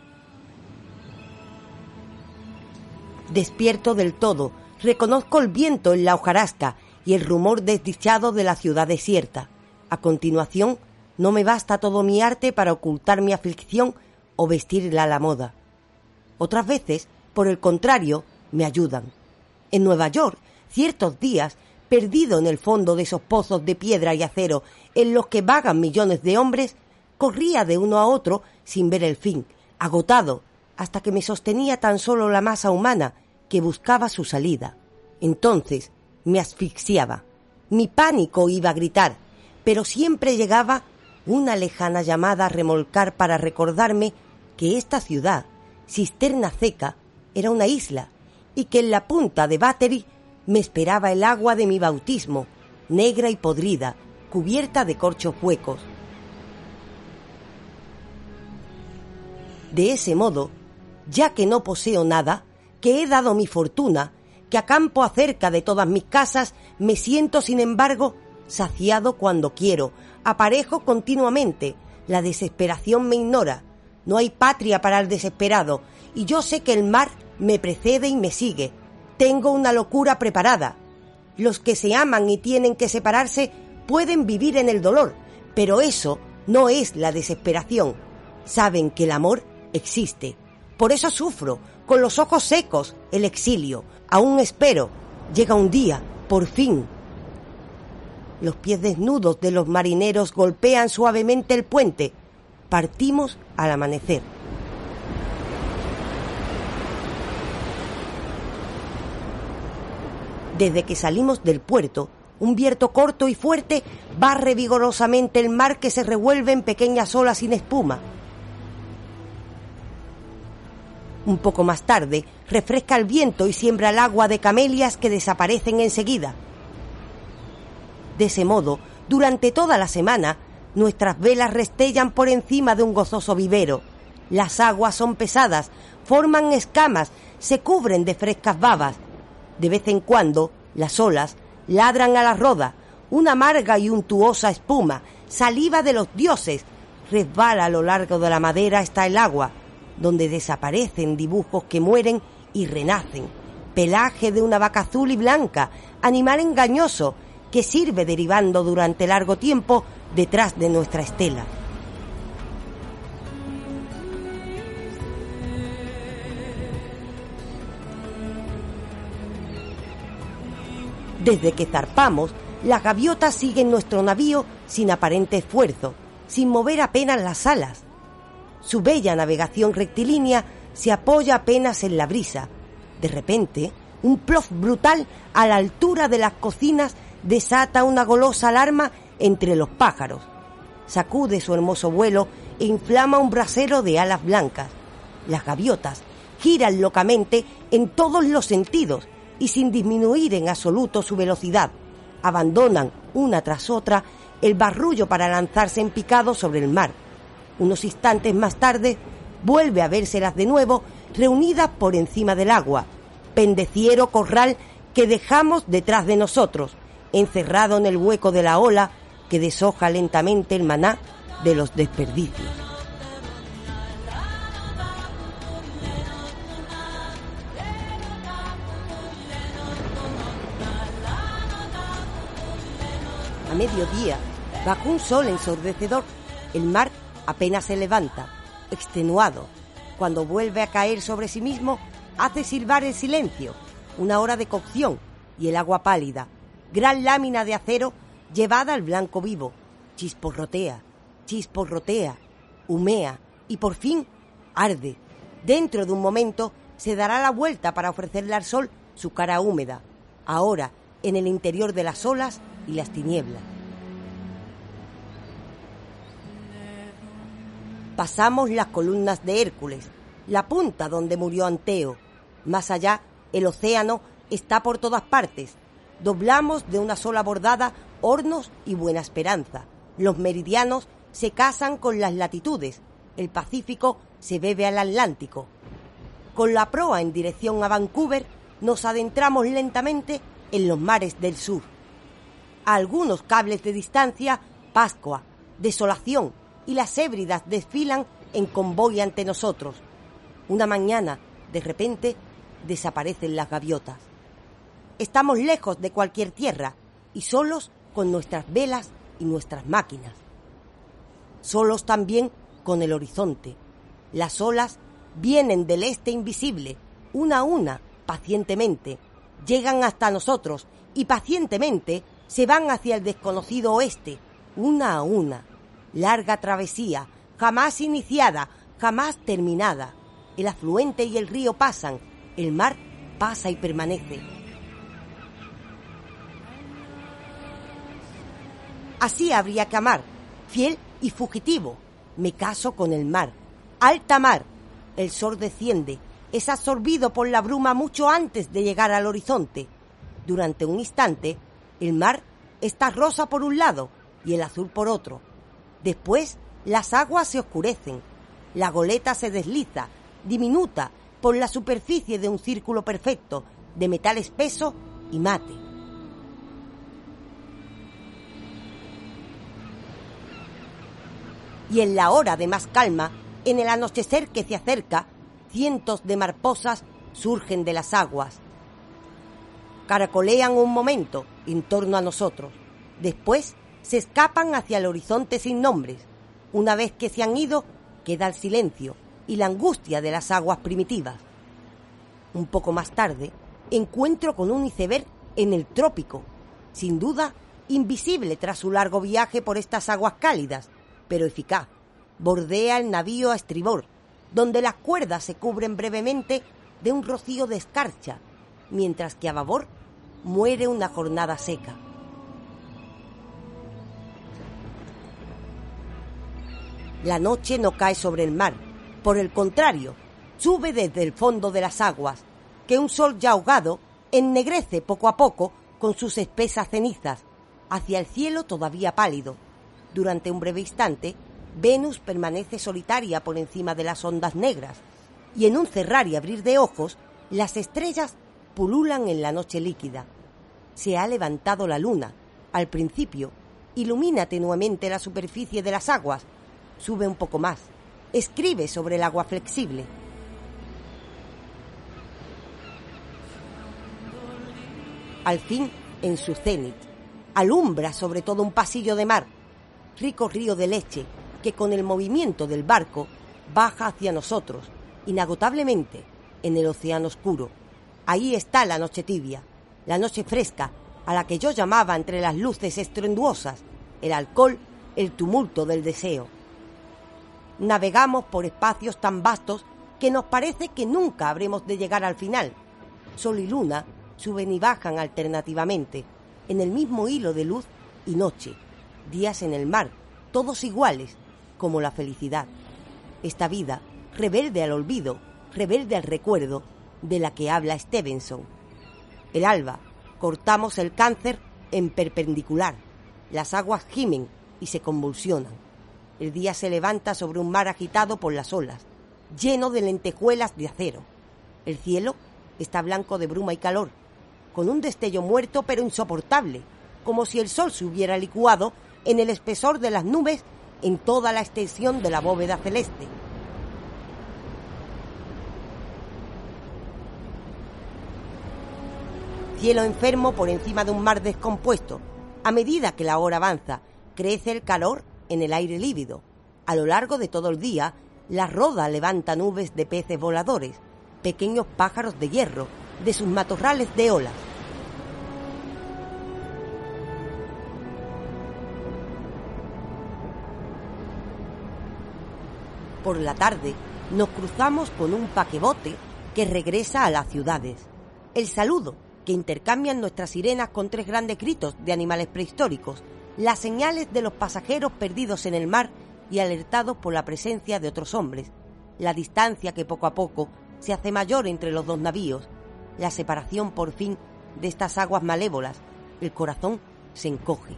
Despierto del todo. Reconozco el viento en la hojarasca y el rumor desdichado de la ciudad desierta. A continuación, no me basta todo mi arte para ocultar mi aflicción o vestirla a la moda. Otras veces, por el contrario, me ayudan. En Nueva York, ciertos días, perdido en el fondo de esos pozos de piedra y acero en los que vagan millones de hombres, corría de uno a otro sin ver el fin, agotado, hasta que me sostenía tan solo la masa humana que buscaba su salida. Entonces me asfixiaba. Mi pánico iba a gritar, pero siempre llegaba una lejana llamada a remolcar para recordarme que esta ciudad, cisterna seca, era una isla y que en la punta de Battery me esperaba el agua de mi bautismo, negra y podrida, cubierta de corchos huecos. De ese modo, ya que no poseo nada, que he dado mi fortuna, que acampo acerca de todas mis casas, me siento, sin embargo, saciado cuando quiero, aparejo continuamente, la desesperación me ignora, no hay patria para el desesperado, y yo sé que el mar me precede y me sigue. Tengo una locura preparada. Los que se aman y tienen que separarse pueden vivir en el dolor, pero eso no es la desesperación. Saben que el amor existe. Por eso sufro, con los ojos secos, el exilio. Aún espero. Llega un día, por fin. Los pies desnudos de los marineros golpean suavemente el puente. Partimos al amanecer. Desde que salimos del puerto, un viento corto y fuerte barre vigorosamente el mar que se revuelve en pequeñas olas sin espuma. Un poco más tarde, refresca el viento y siembra el agua de camelias que desaparecen enseguida. De ese modo, durante toda la semana, nuestras velas restellan por encima de un gozoso vivero. Las aguas son pesadas, forman escamas, se cubren de frescas babas. De vez en cuando, las olas ladran a la roda, una amarga y untuosa espuma, saliva de los dioses, resbala a lo largo de la madera hasta el agua, donde desaparecen dibujos que mueren y renacen, pelaje de una vaca azul y blanca, animal engañoso que sirve derivando durante largo tiempo detrás de nuestra estela. Desde que zarpamos, las gaviotas siguen nuestro navío sin aparente esfuerzo, sin mover apenas las alas. Su bella navegación rectilínea se apoya apenas en la brisa. De repente, un plof brutal a la altura de las cocinas desata una golosa alarma entre los pájaros. Sacude su hermoso vuelo e inflama un brasero de alas blancas. Las gaviotas giran locamente en todos los sentidos y sin disminuir en absoluto su velocidad. Abandonan una tras otra el barrullo para lanzarse en picado sobre el mar. Unos instantes más tarde vuelve a vérselas de nuevo reunidas por encima del agua, pendeciero corral que dejamos detrás de nosotros, encerrado en el hueco de la ola que deshoja lentamente el maná de los desperdicios. A mediodía, bajo un sol ensordecedor, el mar apenas se levanta, extenuado. Cuando vuelve a caer sobre sí mismo, hace silbar el silencio, una hora de cocción y el agua pálida, gran lámina de acero llevada al blanco vivo, chisporrotea, chisporrotea, humea y por fin arde. Dentro de un momento se dará la vuelta para ofrecerle al sol su cara húmeda, ahora en el interior de las olas y las tinieblas. Pasamos las columnas de Hércules, la punta donde murió Anteo. Más allá, el océano está por todas partes. Doblamos de una sola bordada Hornos y Buena Esperanza. Los meridianos se casan con las latitudes. El Pacífico se bebe al Atlántico. Con la proa en dirección a Vancouver, nos adentramos lentamente en los mares del sur. A algunos cables de distancia, Pascua, desolación y las hébridas desfilan en convoy ante nosotros. Una mañana, de repente, desaparecen las gaviotas. Estamos lejos de cualquier tierra y solos con nuestras velas y nuestras máquinas. Solos también con el horizonte. Las olas vienen del este invisible, una a una, pacientemente, llegan hasta nosotros y pacientemente se van hacia el desconocido oeste, una a una. Larga travesía, jamás iniciada, jamás terminada. El afluente y el río pasan, el mar pasa y permanece. Así habría que amar, fiel y fugitivo. Me caso con el mar. Alta mar. El sol desciende, es absorbido por la bruma mucho antes de llegar al horizonte. Durante un instante, el mar está rosa por un lado y el azul por otro. Después, las aguas se oscurecen. La goleta se desliza, diminuta, por la superficie de un círculo perfecto, de metal espeso y mate. y en la hora de más calma, en el anochecer que se acerca, cientos de marposas surgen de las aguas. Caracolean un momento en torno a nosotros. Después se escapan hacia el horizonte sin nombres. Una vez que se han ido, queda el silencio y la angustia de las aguas primitivas. Un poco más tarde, encuentro con un iceberg en el trópico, sin duda invisible tras su largo viaje por estas aguas cálidas, pero eficaz. Bordea el navío a estribor, donde las cuerdas se cubren brevemente de un rocío de escarcha, mientras que a babor muere una jornada seca. La noche no cae sobre el mar, por el contrario, sube desde el fondo de las aguas, que un sol ya ahogado ennegrece poco a poco con sus espesas cenizas, hacia el cielo todavía pálido. Durante un breve instante, Venus permanece solitaria por encima de las ondas negras, y en un cerrar y abrir de ojos, las estrellas pululan en la noche líquida. Se ha levantado la luna. Al principio, ilumina tenuemente la superficie de las aguas. Sube un poco más. Escribe sobre el agua flexible. Al fin, en su cenit, alumbra sobre todo un pasillo de mar, rico río de leche, que con el movimiento del barco baja hacia nosotros, inagotablemente, en el océano oscuro. Ahí está la noche tibia, la noche fresca, a la que yo llamaba entre las luces estruenduosas, el alcohol, el tumulto del deseo. Navegamos por espacios tan vastos que nos parece que nunca habremos de llegar al final. Sol y luna suben y bajan alternativamente, en el mismo hilo de luz y noche, días en el mar, todos iguales, como la felicidad. Esta vida, rebelde al olvido, rebelde al recuerdo, de la que habla Stevenson. El alba, cortamos el cáncer en perpendicular. Las aguas gimen y se convulsionan. El día se levanta sobre un mar agitado por las olas, lleno de lentejuelas de acero. El cielo está blanco de bruma y calor, con un destello muerto pero insoportable, como si el sol se hubiera licuado en el espesor de las nubes en toda la extensión de la bóveda celeste. Cielo enfermo por encima de un mar descompuesto. A medida que la hora avanza, crece el calor en el aire lívido. A lo largo de todo el día, la roda levanta nubes de peces voladores, pequeños pájaros de hierro, de sus matorrales de olas. Por la tarde nos cruzamos con un paquebote que regresa a las ciudades. El saludo que intercambian nuestras sirenas con tres grandes gritos de animales prehistóricos, las señales de los pasajeros perdidos en el mar y alertados por la presencia de otros hombres, la distancia que poco a poco se hace mayor entre los dos navíos, la separación por fin de estas aguas malévolas, el corazón se encoge.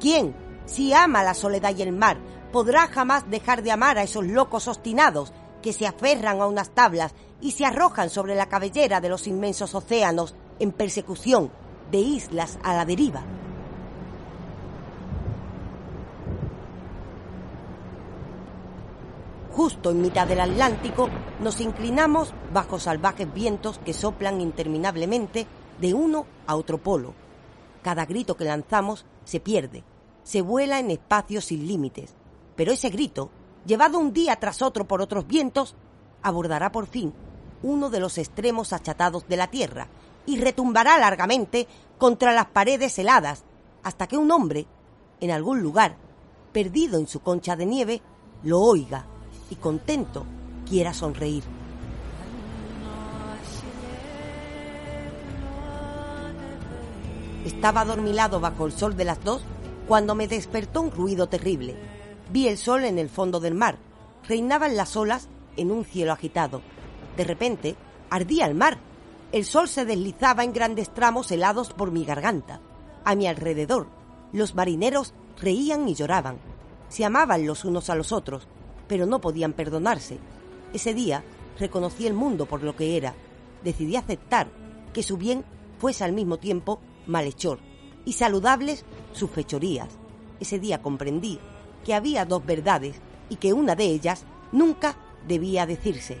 ¿Quién, si ama la soledad y el mar, podrá jamás dejar de amar a esos locos obstinados que se aferran a unas tablas y se arrojan sobre la cabellera de los inmensos océanos en persecución de islas a la deriva? Justo en mitad del Atlántico nos inclinamos bajo salvajes vientos que soplan interminablemente de uno a otro polo. Cada grito que lanzamos se pierde, se vuela en espacios sin límites, pero ese grito, llevado un día tras otro por otros vientos, abordará por fin uno de los extremos achatados de la Tierra y retumbará largamente contra las paredes heladas hasta que un hombre, en algún lugar, perdido en su concha de nieve, lo oiga y contento quiera sonreír. Estaba adormilado bajo el sol de las dos cuando me despertó un ruido terrible. Vi el sol en el fondo del mar. Reinaban las olas en un cielo agitado. De repente, ardía el mar. El sol se deslizaba en grandes tramos helados por mi garganta. A mi alrededor, los marineros reían y lloraban. Se amaban los unos a los otros, pero no podían perdonarse. Ese día reconocí el mundo por lo que era. Decidí aceptar que su bien fuese al mismo tiempo malhechor y saludables sus fechorías. Ese día comprendí que había dos verdades y que una de ellas nunca debía decirse.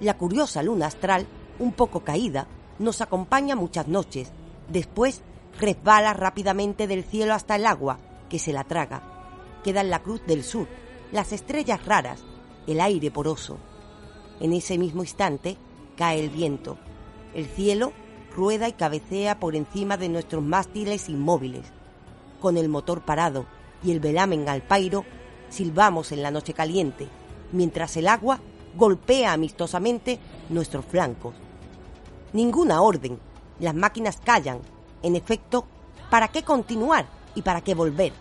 La curiosa luna astral, un poco caída, nos acompaña muchas noches. Después resbala rápidamente del cielo hasta el agua, que se la traga. Queda en la cruz del sur, las estrellas raras, el aire poroso. En ese mismo instante cae el viento. El cielo rueda y cabecea por encima de nuestros mástiles inmóviles. Con el motor parado y el velamen al pairo, silbamos en la noche caliente, mientras el agua golpea amistosamente nuestros flancos. Ninguna orden, las máquinas callan. En efecto, ¿para qué continuar y para qué volver?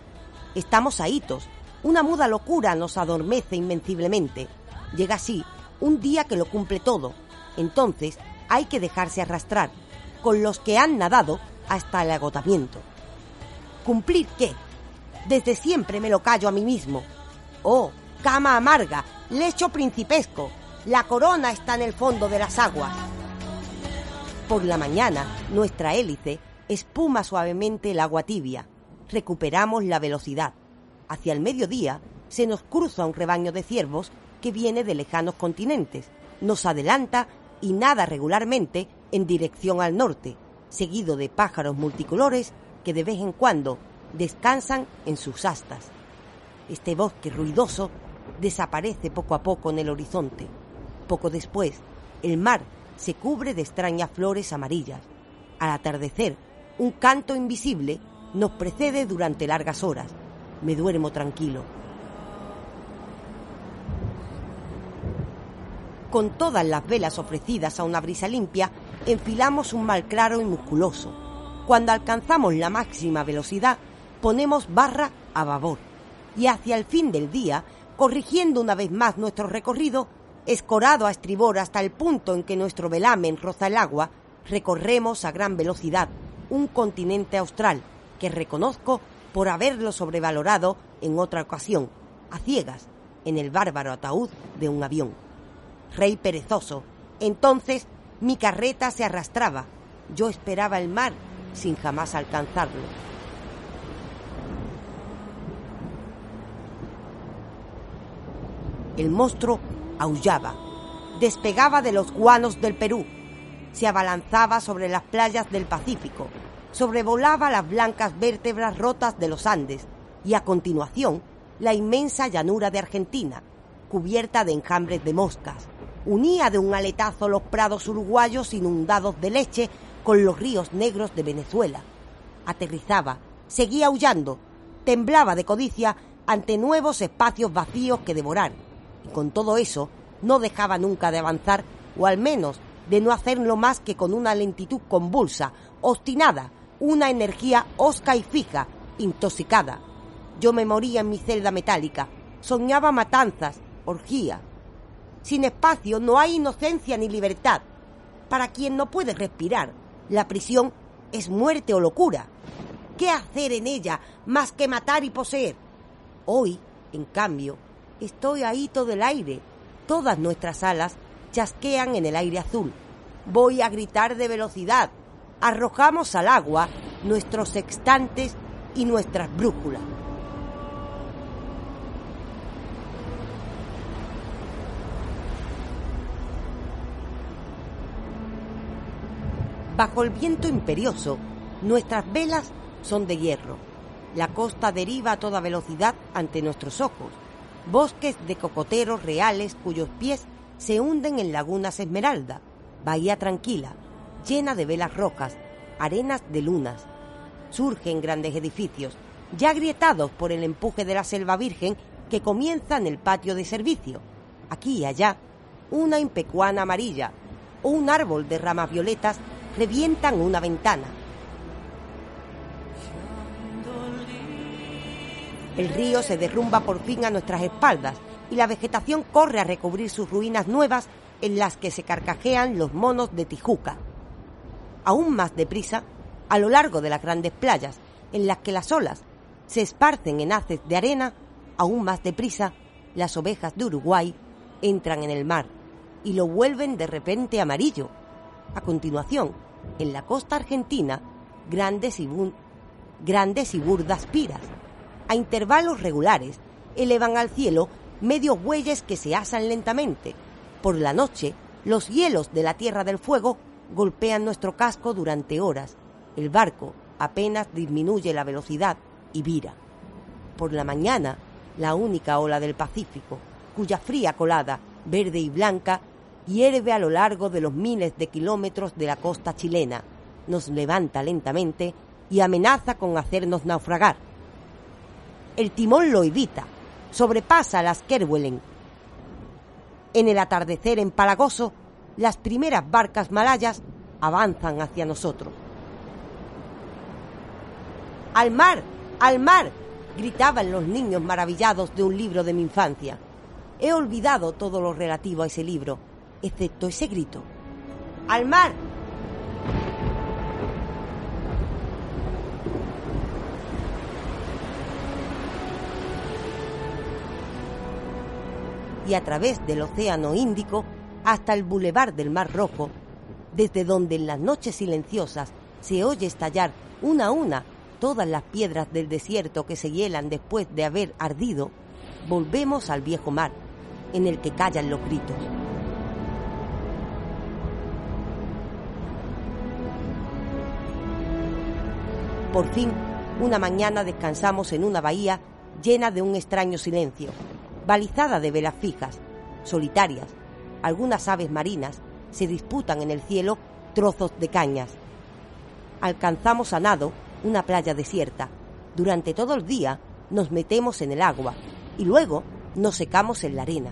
Estamos ahitos. Una muda locura nos adormece invenciblemente. Llega así un día que lo cumple todo. Entonces hay que dejarse arrastrar con los que han nadado hasta el agotamiento. ¿Cumplir qué? Desde siempre me lo callo a mí mismo. Oh, cama amarga, lecho principesco, la corona está en el fondo de las aguas. Por la mañana, nuestra hélice espuma suavemente el agua tibia. Recuperamos la velocidad. Hacia el mediodía se nos cruza un rebaño de ciervos que viene de lejanos continentes. Nos adelanta y nada regularmente en dirección al norte, seguido de pájaros multicolores que de vez en cuando descansan en sus astas. Este bosque ruidoso desaparece poco a poco en el horizonte. Poco después, el mar se cubre de extrañas flores amarillas. Al atardecer, un canto invisible nos precede durante largas horas. Me duermo tranquilo. Con todas las velas ofrecidas a una brisa limpia, enfilamos un mal claro y musculoso. Cuando alcanzamos la máxima velocidad, ponemos barra a babor. Y hacia el fin del día, corrigiendo una vez más nuestro recorrido, escorado a estribor hasta el punto en que nuestro velamen roza el agua, recorremos a gran velocidad un continente austral que reconozco por haberlo sobrevalorado en otra ocasión, a ciegas, en el bárbaro ataúd de un avión. Rey perezoso, entonces mi carreta se arrastraba, yo esperaba el mar sin jamás alcanzarlo. El monstruo aullaba, despegaba de los guanos del Perú, se abalanzaba sobre las playas del Pacífico, sobrevolaba las blancas vértebras rotas de los Andes y a continuación la inmensa llanura de Argentina, cubierta de enjambres de moscas. Unía de un aletazo los prados uruguayos inundados de leche con los ríos negros de Venezuela. Aterrizaba, seguía aullando, temblaba de codicia ante nuevos espacios vacíos que devorar. Y con todo eso, no dejaba nunca de avanzar, o al menos de no hacerlo más que con una lentitud convulsa, obstinada, una energía osca y fija, intoxicada. Yo me moría en mi celda metálica, soñaba matanzas, orgía. Sin espacio no hay inocencia ni libertad. Para quien no puede respirar, la prisión es muerte o locura. ¿Qué hacer en ella más que matar y poseer? Hoy, en cambio, estoy ahí todo el aire. Todas nuestras alas chasquean en el aire azul. Voy a gritar de velocidad. Arrojamos al agua nuestros sextantes y nuestras brújulas. Bajo el viento imperioso, nuestras velas son de hierro. La costa deriva a toda velocidad ante nuestros ojos. Bosques de cocoteros reales cuyos pies se hunden en lagunas esmeralda. Bahía tranquila. Llena de velas rojas, arenas de lunas. Surgen grandes edificios, ya agrietados por el empuje de la selva virgen que comienza en el patio de servicio. Aquí y allá, una impecuana amarilla o un árbol de ramas violetas revientan una ventana. El río se derrumba por fin a nuestras espaldas y la vegetación corre a recubrir sus ruinas nuevas en las que se carcajean los monos de Tijuca. Aún más deprisa, a lo largo de las grandes playas, en las que las olas se esparcen en haces de arena, aún más deprisa, las ovejas de Uruguay entran en el mar y lo vuelven de repente amarillo. A continuación, en la costa argentina, grandes y, grandes y burdas piras, a intervalos regulares, elevan al cielo medios bueyes que se asan lentamente. Por la noche, los hielos de la Tierra del Fuego golpean nuestro casco durante horas. El barco apenas disminuye la velocidad y vira. Por la mañana, la única ola del Pacífico, cuya fría colada, verde y blanca, hierve a lo largo de los miles de kilómetros de la costa chilena, nos levanta lentamente y amenaza con hacernos naufragar. El timón lo evita, sobrepasa las Kerguelen. En el atardecer empalagoso, las primeras barcas malayas avanzan hacia nosotros. ¡Al mar! ¡Al mar! gritaban los niños maravillados de un libro de mi infancia. He olvidado todo lo relativo a ese libro, excepto ese grito. ¡Al mar! y a través del Océano Índico hasta el bulevar del Mar Rojo, desde donde en las noches silenciosas se oye estallar una a una todas las piedras del desierto que se hielan después de haber ardido, volvemos al viejo mar, en el que callan los gritos. Por fin, una mañana descansamos en una bahía llena de un extraño silencio, balizada de velas fijas, solitarias. Algunas aves marinas se disputan en el cielo trozos de cañas. Alcanzamos a nado una playa desierta. Durante todo el día nos metemos en el agua y luego nos secamos en la arena.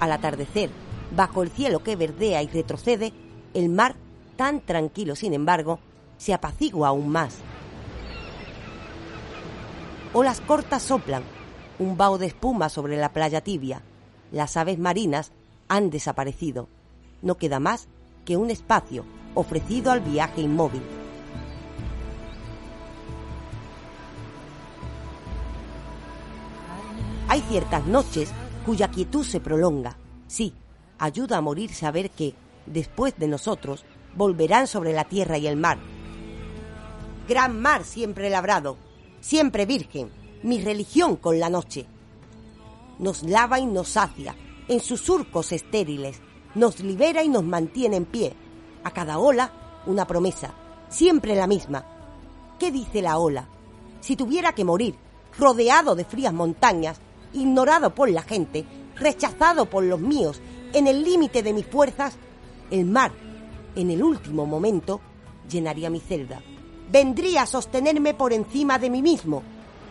Al atardecer, bajo el cielo que verdea y retrocede, el mar, tan tranquilo sin embargo, se apacigua aún más. Olas cortas soplan, un vaho de espuma sobre la playa tibia. Las aves marinas han desaparecido. No queda más que un espacio ofrecido al viaje inmóvil. Hay ciertas noches cuya quietud se prolonga. Sí, ayuda a morir saber que, después de nosotros, volverán sobre la tierra y el mar. Gran mar siempre labrado, siempre virgen, mi religión con la noche. Nos lava y nos sacia, en sus surcos estériles, nos libera y nos mantiene en pie. A cada ola, una promesa, siempre la misma. ¿Qué dice la ola? Si tuviera que morir, rodeado de frías montañas, ignorado por la gente, rechazado por los míos, en el límite de mis fuerzas, el mar, en el último momento, llenaría mi celda. Vendría a sostenerme por encima de mí mismo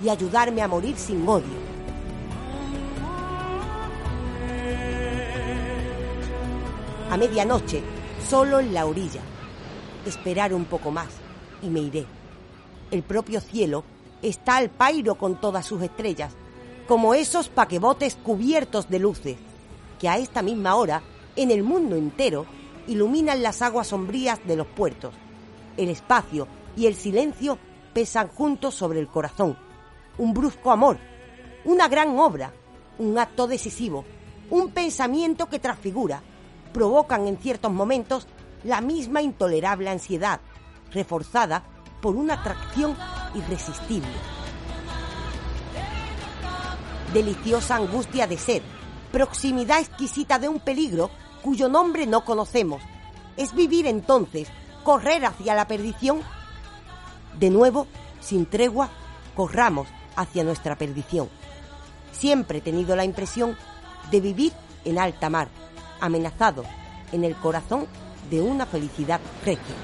y ayudarme a morir sin odio. A medianoche, solo en la orilla. Esperar un poco más y me iré. El propio cielo está al pairo con todas sus estrellas, como esos paquebotes cubiertos de luces, que a esta misma hora, en el mundo entero, iluminan las aguas sombrías de los puertos. El espacio y el silencio pesan juntos sobre el corazón. Un brusco amor, una gran obra, un acto decisivo, un pensamiento que transfigura, provocan en ciertos momentos la misma intolerable ansiedad, reforzada por una atracción irresistible. Deliciosa angustia de sed, proximidad exquisita de un peligro cuyo nombre no conocemos. Es vivir entonces, correr hacia la perdición. De nuevo, sin tregua, corramos hacia nuestra perdición. Siempre he tenido la impresión de vivir en alta mar, amenazado en el corazón de una felicidad regia.